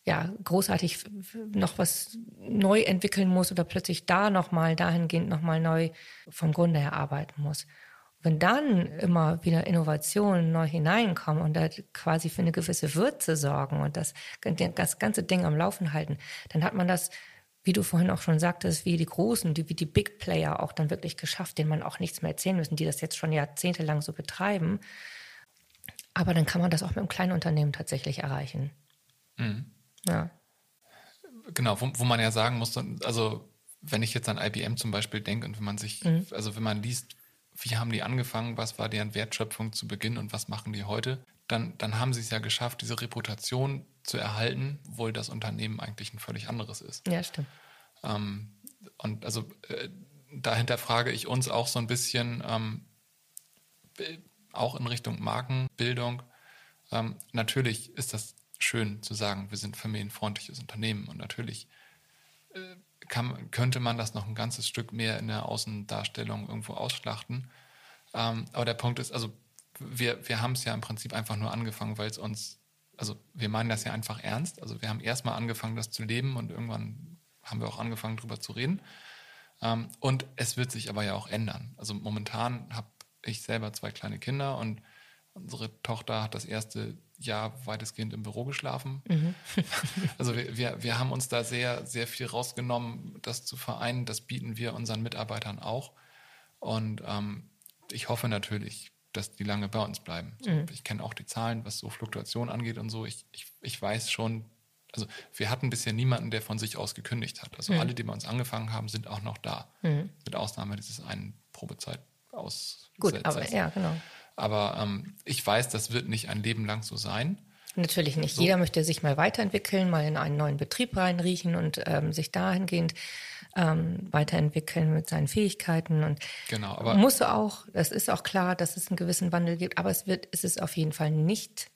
ja, großartig noch was neu entwickeln muss oder plötzlich da nochmal, dahingehend nochmal neu vom Grunde her arbeiten muss. Wenn dann immer wieder Innovationen neu hineinkommen und da quasi für eine gewisse Würze sorgen und das, das ganze Ding am Laufen halten, dann hat man das, wie du vorhin auch schon sagtest, wie die Großen, die, wie die Big Player auch dann wirklich geschafft, denen man auch nichts mehr erzählen müssen, die das jetzt schon jahrzehntelang so betreiben. Aber dann kann man das auch mit einem kleinen Unternehmen tatsächlich erreichen. Ja. Genau, wo, wo man ja sagen muss, also wenn ich jetzt an IBM zum Beispiel denke und wenn man sich, also wenn man liest, wie haben die angefangen, was war deren Wertschöpfung zu Beginn und was machen die heute, dann, dann haben sie es ja geschafft, diese Reputation zu erhalten, obwohl das Unternehmen eigentlich ein völlig anderes ist. Ja, stimmt. Ähm, und also äh, dahinter frage ich uns auch so ein bisschen, ähm, auch in Richtung Markenbildung. Ähm, natürlich ist das schön zu sagen, wir sind familienfreundliches Unternehmen und natürlich äh, kann, könnte man das noch ein ganzes Stück mehr in der Außendarstellung irgendwo ausschlachten. Ähm, aber der Punkt ist, also wir, wir haben es ja im Prinzip einfach nur angefangen, weil es uns, also wir meinen das ja einfach ernst. Also wir haben erstmal angefangen, das zu leben und irgendwann haben wir auch angefangen, darüber zu reden. Ähm, und es wird sich aber ja auch ändern. Also momentan habe ich selber zwei kleine Kinder und unsere Tochter hat das erste Jahr weitestgehend im Büro geschlafen. Mhm. also wir, wir, wir haben uns da sehr, sehr viel rausgenommen, das zu vereinen. Das bieten wir unseren Mitarbeitern auch. Und ähm, ich hoffe natürlich, dass die lange bei uns bleiben. So, mhm. Ich kenne auch die Zahlen, was so Fluktuation angeht und so. Ich, ich, ich weiß schon, also wir hatten bisher niemanden, der von sich aus gekündigt hat. Also mhm. alle, die bei uns angefangen haben, sind auch noch da. Mhm. Mit Ausnahme dieses einen Probezeit aus. Gut, aber ja, genau. Aber ähm, ich weiß, das wird nicht ein Leben lang so sein. Natürlich nicht. So. Jeder möchte sich mal weiterentwickeln, mal in einen neuen Betrieb reinriechen und ähm, sich dahingehend ähm, weiterentwickeln mit seinen Fähigkeiten. Und genau, aber muss auch, das ist auch klar, dass es einen gewissen Wandel gibt, aber es wird, es ist auf jeden Fall nicht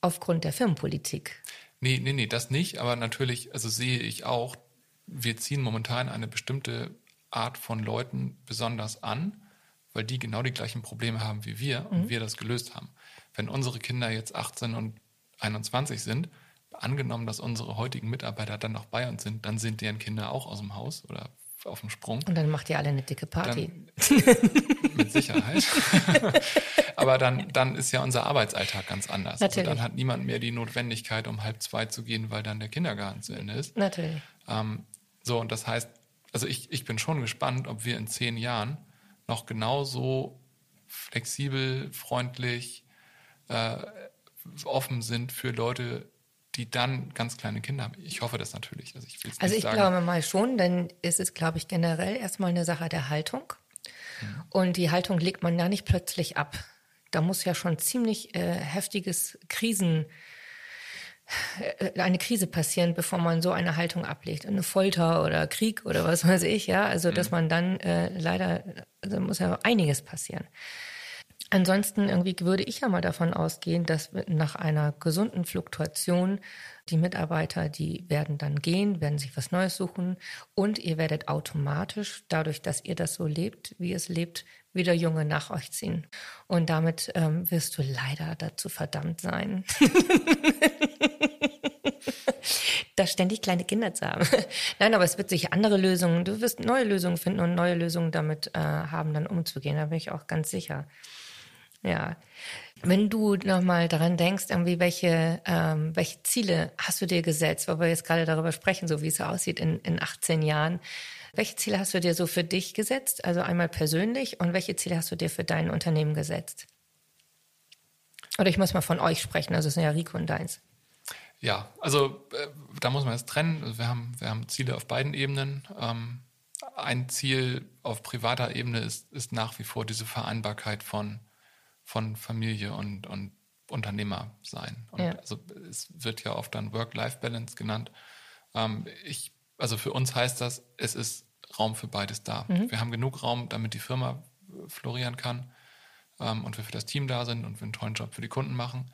aufgrund der Firmenpolitik. Nee, nee, nee, das nicht, aber natürlich, also sehe ich auch, wir ziehen momentan eine bestimmte Art von Leuten besonders an, weil die genau die gleichen Probleme haben wie wir mhm. und wir das gelöst haben. Wenn unsere Kinder jetzt 18 und 21 sind, angenommen, dass unsere heutigen Mitarbeiter dann noch bei uns sind, dann sind deren Kinder auch aus dem Haus oder auf dem Sprung. Und dann macht ihr alle eine dicke Party. Dann, mit Sicherheit. Aber dann, dann ist ja unser Arbeitsalltag ganz anders. Also dann hat niemand mehr die Notwendigkeit, um halb zwei zu gehen, weil dann der Kindergarten zu Ende ist. Natürlich. Ähm, so, und das heißt, also ich, ich bin schon gespannt, ob wir in zehn Jahren noch genauso flexibel, freundlich, äh, offen sind für Leute, die dann ganz kleine Kinder haben. Ich hoffe das natürlich. Also ich, also ich glaube mal schon, denn es ist, glaube ich, generell erstmal eine Sache der Haltung. Mhm. Und die Haltung legt man ja nicht plötzlich ab. Da muss ja schon ziemlich äh, heftiges Krisen, äh, eine Krise passieren, bevor man so eine Haltung ablegt. Eine Folter oder Krieg oder was weiß ich, ja. Also, dass mhm. man dann äh, leider, also muss ja einiges passieren. Ansonsten irgendwie würde ich ja mal davon ausgehen, dass nach einer gesunden Fluktuation die Mitarbeiter, die werden dann gehen, werden sich was Neues suchen und ihr werdet automatisch, dadurch, dass ihr das so lebt, wie es lebt, wieder Junge nach euch ziehen. Und damit ähm, wirst du leider dazu verdammt sein. da ständig kleine Kinder zu haben. Nein, aber es wird sich andere Lösungen, du wirst neue Lösungen finden und neue Lösungen damit äh, haben, dann umzugehen. Da bin ich auch ganz sicher. Ja. Wenn du nochmal daran denkst, irgendwie welche, ähm, welche Ziele hast du dir gesetzt, weil wir jetzt gerade darüber sprechen, so wie es aussieht in, in 18 Jahren. Welche Ziele hast du dir so für dich gesetzt? Also einmal persönlich und welche Ziele hast du dir für dein Unternehmen gesetzt? Oder ich muss mal von euch sprechen, also es sind ja Rico und deins. Ja, also äh, da muss man jetzt trennen. Also wir, haben, wir haben Ziele auf beiden Ebenen. Ähm, ein Ziel auf privater Ebene ist, ist nach wie vor diese Vereinbarkeit von von Familie und, und Unternehmer sein. Und ja. also es wird ja oft dann Work-Life-Balance genannt. Ähm, ich, also für uns heißt das, es ist Raum für beides da. Mhm. Wir haben genug Raum, damit die Firma florieren kann ähm, und wir für das Team da sind und wir einen tollen Job für die Kunden machen.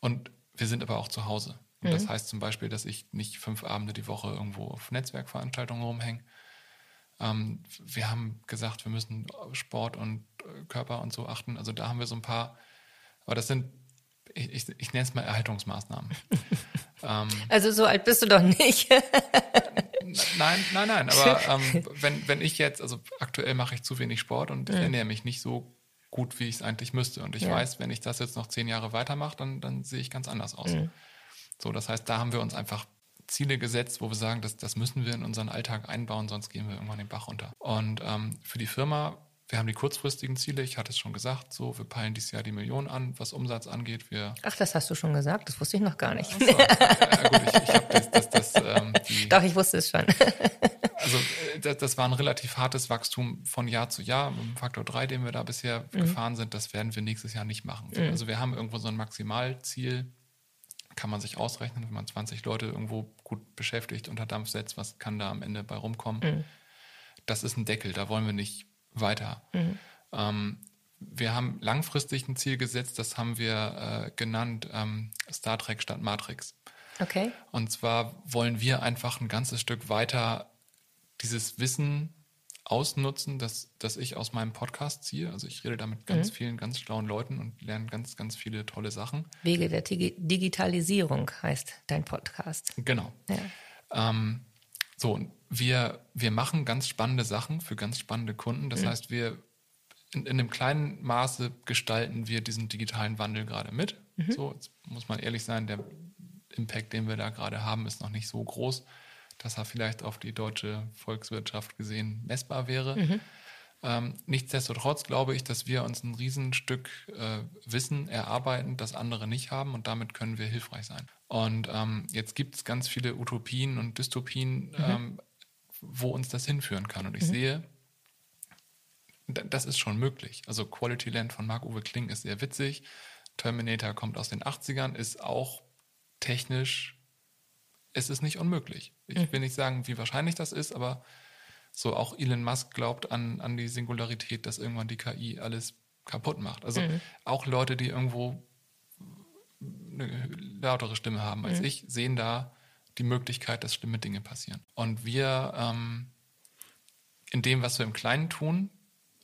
Und wir sind aber auch zu Hause. Und mhm. das heißt zum Beispiel, dass ich nicht fünf Abende die Woche irgendwo auf Netzwerkveranstaltungen rumhänge. Ähm, wir haben gesagt, wir müssen Sport und Körper und so achten. Also da haben wir so ein paar, aber das sind, ich, ich, ich nenne es mal Erhaltungsmaßnahmen. ähm, also so alt bist du doch nicht. nein, nein, nein. Aber ähm, wenn, wenn ich jetzt, also aktuell mache ich zu wenig Sport und ich mhm. ernähre mich nicht so gut, wie ich es eigentlich müsste. Und ich ja. weiß, wenn ich das jetzt noch zehn Jahre weitermache, dann, dann sehe ich ganz anders aus. Mhm. So, das heißt, da haben wir uns einfach Ziele gesetzt, wo wir sagen, das, das müssen wir in unseren Alltag einbauen, sonst gehen wir irgendwann den Bach runter. Und ähm, für die Firma wir haben die kurzfristigen Ziele, ich hatte es schon gesagt, so, wir peilen dieses Jahr die Million an, was Umsatz angeht. Wir Ach, das hast du schon gesagt, das wusste ich noch gar nicht. So. ja, gut, ich, ich habe das, das, das ähm, die, Doch, ich wusste es schon. also äh, das, das, war ein relativ hartes Wachstum von Jahr zu Jahr. Mit dem Faktor 3, den wir da bisher mhm. gefahren sind, das werden wir nächstes Jahr nicht machen. Mhm. Also wir haben irgendwo so ein Maximalziel, kann man sich ausrechnen, wenn man 20 Leute irgendwo gut beschäftigt unter Dampf setzt, was kann da am Ende bei rumkommen. Mhm. Das ist ein Deckel, da wollen wir nicht weiter. Mhm. Ähm, wir haben langfristig ein Ziel gesetzt, das haben wir äh, genannt ähm, Star Trek statt Matrix. Okay. Und zwar wollen wir einfach ein ganzes Stück weiter dieses Wissen ausnutzen, das, das ich aus meinem Podcast ziehe. Also ich rede da mit ganz mhm. vielen ganz schlauen Leuten und lerne ganz, ganz viele tolle Sachen. Wege der Digi Digitalisierung heißt dein Podcast. Genau. Ja. Ähm, so, wir, wir machen ganz spannende Sachen für ganz spannende Kunden. Das mhm. heißt, wir in, in einem kleinen Maße gestalten wir diesen digitalen Wandel gerade mit. Mhm. So, jetzt muss man ehrlich sein, der Impact, den wir da gerade haben, ist noch nicht so groß, dass er vielleicht auf die deutsche Volkswirtschaft gesehen messbar wäre. Mhm. Ähm, nichtsdestotrotz glaube ich, dass wir uns ein Riesenstück äh, Wissen erarbeiten, das andere nicht haben und damit können wir hilfreich sein. Und ähm, jetzt gibt es ganz viele Utopien und Dystopien, mhm. ähm, wo uns das hinführen kann. Und ich mhm. sehe, das ist schon möglich. Also Quality Land von Marc-Uwe Kling ist sehr witzig. Terminator kommt aus den 80ern, ist auch technisch, es ist nicht unmöglich. Ich mhm. will nicht sagen, wie wahrscheinlich das ist, aber so auch Elon Musk glaubt an, an die Singularität, dass irgendwann die KI alles kaputt macht. Also mhm. auch Leute, die irgendwo eine lautere Stimme haben als mhm. ich, sehen da die Möglichkeit, dass schlimme Dinge passieren. Und wir ähm, in dem, was wir im Kleinen tun,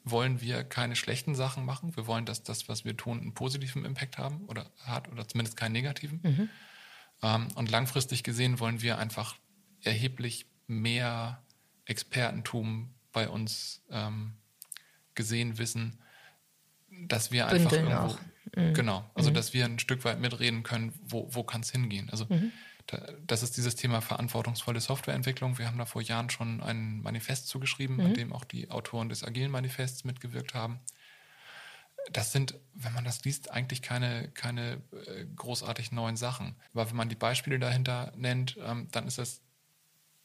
wollen wir keine schlechten Sachen machen. Wir wollen, dass das, was wir tun, einen positiven Impact haben oder hat oder zumindest keinen negativen. Mhm. Ähm, und langfristig gesehen wollen wir einfach erheblich mehr Expertentum bei uns ähm, gesehen wissen, dass wir einfach Bündeln irgendwo, auch. Mhm. genau, also mhm. dass wir ein Stück weit mitreden können, wo, wo kann es hingehen. Also mhm das ist dieses Thema verantwortungsvolle Softwareentwicklung. Wir haben da vor Jahren schon ein Manifest zugeschrieben, mhm. an dem auch die Autoren des Agilen Manifests mitgewirkt haben. Das sind, wenn man das liest, eigentlich keine, keine äh, großartig neuen Sachen. Aber wenn man die Beispiele dahinter nennt, ähm, dann ist das,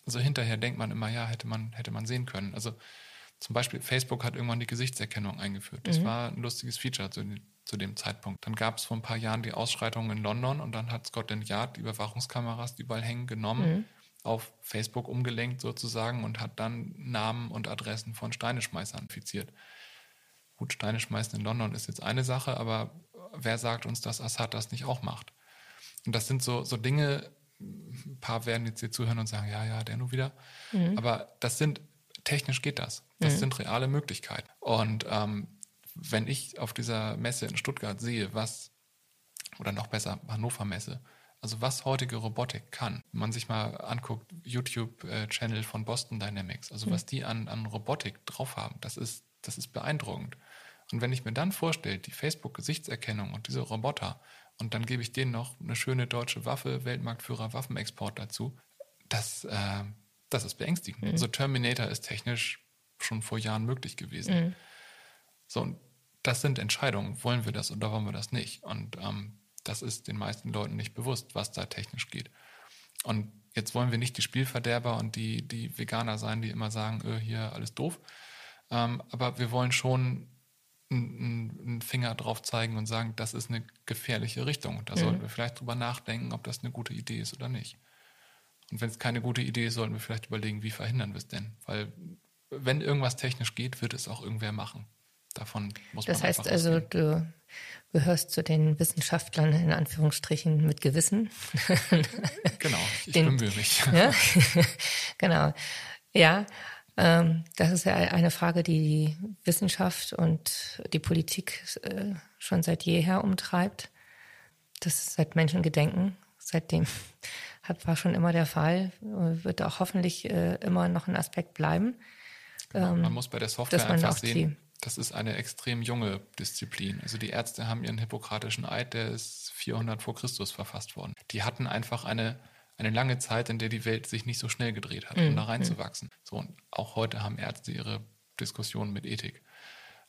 also hinterher denkt man immer, ja, hätte man, hätte man sehen können. Also zum Beispiel Facebook hat irgendwann die Gesichtserkennung eingeführt. Das mhm. war ein lustiges Feature zu, zu dem Zeitpunkt. Dann gab es vor ein paar Jahren die Ausschreitungen in London und dann hat Scotland Yard die Überwachungskameras, die überall hängen, genommen, mhm. auf Facebook umgelenkt sozusagen und hat dann Namen und Adressen von Steineschmeißern infiziert. Gut, Steine schmeißen in London ist jetzt eine Sache, aber wer sagt uns, dass Assad das nicht auch macht? Und das sind so, so Dinge, ein paar werden jetzt hier zuhören und sagen, ja, ja, der nur wieder. Mhm. Aber das sind, technisch geht das. Das mhm. sind reale Möglichkeiten. Und ähm, wenn ich auf dieser Messe in Stuttgart sehe, was, oder noch besser, Hannover Messe, also was heutige Robotik kann, wenn man sich mal anguckt, YouTube-Channel von Boston Dynamics, also mhm. was die an, an Robotik drauf haben, das ist, das ist beeindruckend. Und wenn ich mir dann vorstelle, die Facebook-Gesichtserkennung und diese Roboter, und dann gebe ich denen noch eine schöne deutsche Waffe, Weltmarktführer Waffenexport dazu, das, äh, das ist beängstigend. Mhm. Also Terminator ist technisch schon vor Jahren möglich gewesen. Mhm. So, und das sind Entscheidungen. Wollen wir das oder wollen wir das nicht? Und ähm, das ist den meisten Leuten nicht bewusst, was da technisch geht. Und jetzt wollen wir nicht die Spielverderber und die, die Veganer sein, die immer sagen, öh, hier alles doof. Ähm, aber wir wollen schon einen Finger drauf zeigen und sagen, das ist eine gefährliche Richtung. Da mhm. sollten wir vielleicht drüber nachdenken, ob das eine gute Idee ist oder nicht. Und wenn es keine gute Idee ist, sollten wir vielleicht überlegen, wie verhindern wir es denn? Weil wenn irgendwas technisch geht, wird es auch irgendwer machen. Davon muss das man heißt also, du gehörst zu den Wissenschaftlern in Anführungsstrichen mit Gewissen. genau, ich den, bemühe mich. Ja? genau. Ja, ähm, das ist ja eine Frage, die die Wissenschaft und die Politik äh, schon seit jeher umtreibt. Das seit Menschengedenken, seitdem hat, war schon immer der Fall, wird auch hoffentlich äh, immer noch ein Aspekt bleiben. Genau, man ähm, muss bei der Software einfach sehen, das ist eine extrem junge Disziplin. Also die Ärzte haben ihren hippokratischen Eid, der ist 400 vor Christus verfasst worden. Die hatten einfach eine, eine lange Zeit, in der die Welt sich nicht so schnell gedreht hat, um mhm. da reinzuwachsen. So, und auch heute haben Ärzte ihre Diskussionen mit Ethik.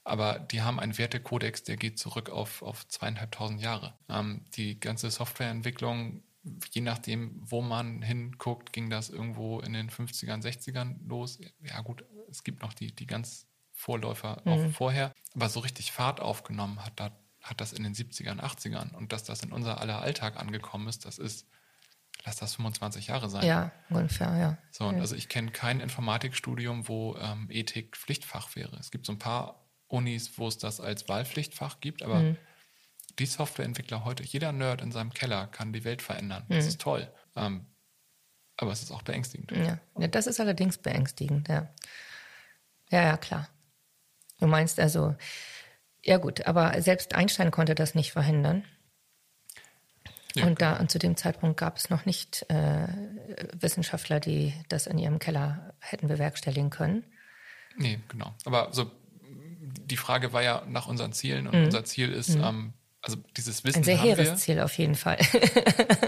Aber die haben einen Wertekodex, der geht zurück auf, auf zweieinhalbtausend Jahre. Ähm, die ganze Softwareentwicklung, je nachdem, wo man hinguckt, ging das irgendwo in den 50ern, 60ern los. Ja gut, es gibt noch die, die ganz Vorläufer mhm. auch vorher. Aber so richtig Fahrt aufgenommen hat, da, hat das in den 70ern, 80ern. Und dass das in unser aller Alltag angekommen ist, das ist, lass das 25 Jahre sein. Ja, ungefähr, ja. So, und also ich kenne kein Informatikstudium, wo ähm, Ethik Pflichtfach wäre. Es gibt so ein paar Unis, wo es das als Wahlpflichtfach gibt, aber Mhm. die Softwareentwickler heute, jeder Nerd in seinem Keller kann die Welt verändern. Das Mhm. ist toll. Ähm, aber es ist auch beängstigend. Ja. ja, das ist allerdings beängstigend, ja. Ja, ja, klar. Du meinst also, ja gut, aber selbst Einstein konnte das nicht verhindern. Ja, und da und zu dem Zeitpunkt gab es noch nicht äh, Wissenschaftler, die das in ihrem Keller hätten bewerkstelligen können. Nee, genau. Aber so die Frage war ja nach unseren Zielen und unser Ziel ist, ähm, also dieses Wissen. Ein sehr hehres. Ziel auf jeden Fall.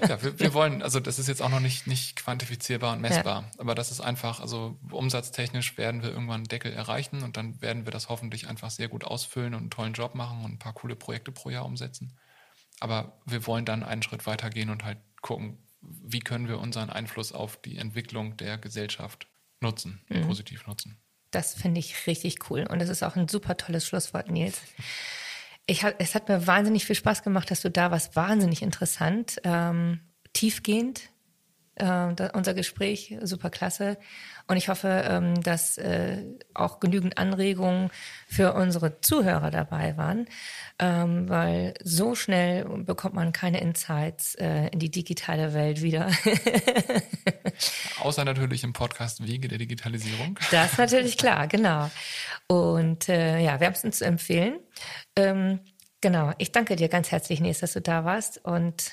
Ja, wir, wir wollen, also das ist jetzt auch noch nicht, nicht quantifizierbar und messbar, aber das ist einfach, also umsatztechnisch werden wir irgendwann einen Deckel erreichen und dann werden wir das hoffentlich einfach sehr gut ausfüllen und einen tollen Job machen und ein paar coole Projekte pro Jahr umsetzen. Aber wir wollen dann einen Schritt weitergehen und halt gucken, wie können wir unseren Einfluss auf die Entwicklung der Gesellschaft nutzen, Mhm. positiv nutzen. Das finde ich richtig cool. Und das ist auch ein super tolles Schlusswort, Nils. Ich hab, es hat mir wahnsinnig viel Spaß gemacht, dass du da warst. Wahnsinnig interessant, ähm, tiefgehend. Äh, unser Gespräch, super klasse. Und ich hoffe, ähm, dass äh, auch genügend Anregungen für unsere Zuhörer dabei waren, ähm, weil so schnell bekommt man keine Insights äh, in die digitale Welt wieder. Außer natürlich im Podcast Wege der Digitalisierung. Das ist natürlich klar, genau. Und äh, ja, wärmstens zu empfehlen. Ähm, genau, ich danke dir ganz herzlich, Nils, dass du da warst. Und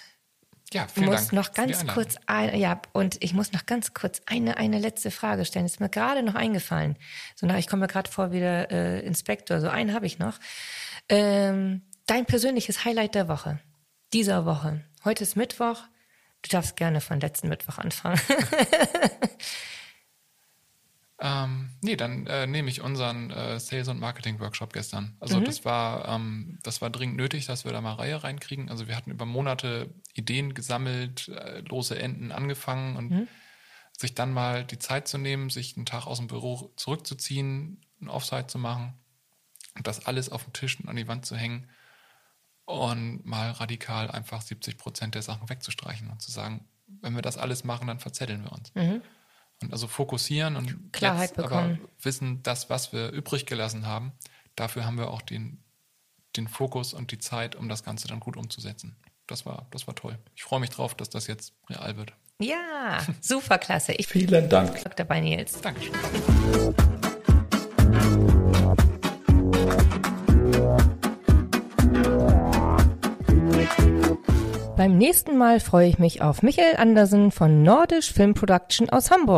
Ja, vielen muss Dank. noch ganz kurz, ein, ja, und ich muss noch ganz kurz eine, eine letzte Frage stellen. Ist mir gerade noch eingefallen. So, nach, ich komme mir gerade vor wie der äh, Inspektor. So einen habe ich noch. Ähm, dein persönliches Highlight der Woche. Dieser Woche. Heute ist Mittwoch. Du darfst gerne von letzten Mittwoch anfangen. Ähm, nee, dann äh, nehme ich unseren äh, Sales- und Marketing-Workshop gestern. Also das war ähm, das war dringend nötig, dass wir da mal Reihe reinkriegen. Also wir hatten über Monate Ideen gesammelt, äh, lose Enden angefangen und sich dann mal die Zeit zu nehmen, sich einen Tag aus dem Büro zurückzuziehen, ein Offsite zu machen und das alles auf den Tisch und an die Wand zu hängen und mal radikal einfach 70 Prozent der Sachen wegzustreichen und zu sagen, wenn wir das alles machen, dann verzetteln wir uns. Und also fokussieren und Klarheit jetzt aber bekommen. wissen, das, was wir übrig gelassen haben, dafür haben wir auch den, den Fokus und die Zeit, um das Ganze dann gut umzusetzen. Das war, das war toll. Ich freue mich drauf, dass das jetzt real wird. ja, super klasse. Ich Vielen Dank. dabei, Nils. Dankeschön. Beim nächsten Mal freue ich mich auf Michael Andersen von Nordisch Film Production aus Hamburg.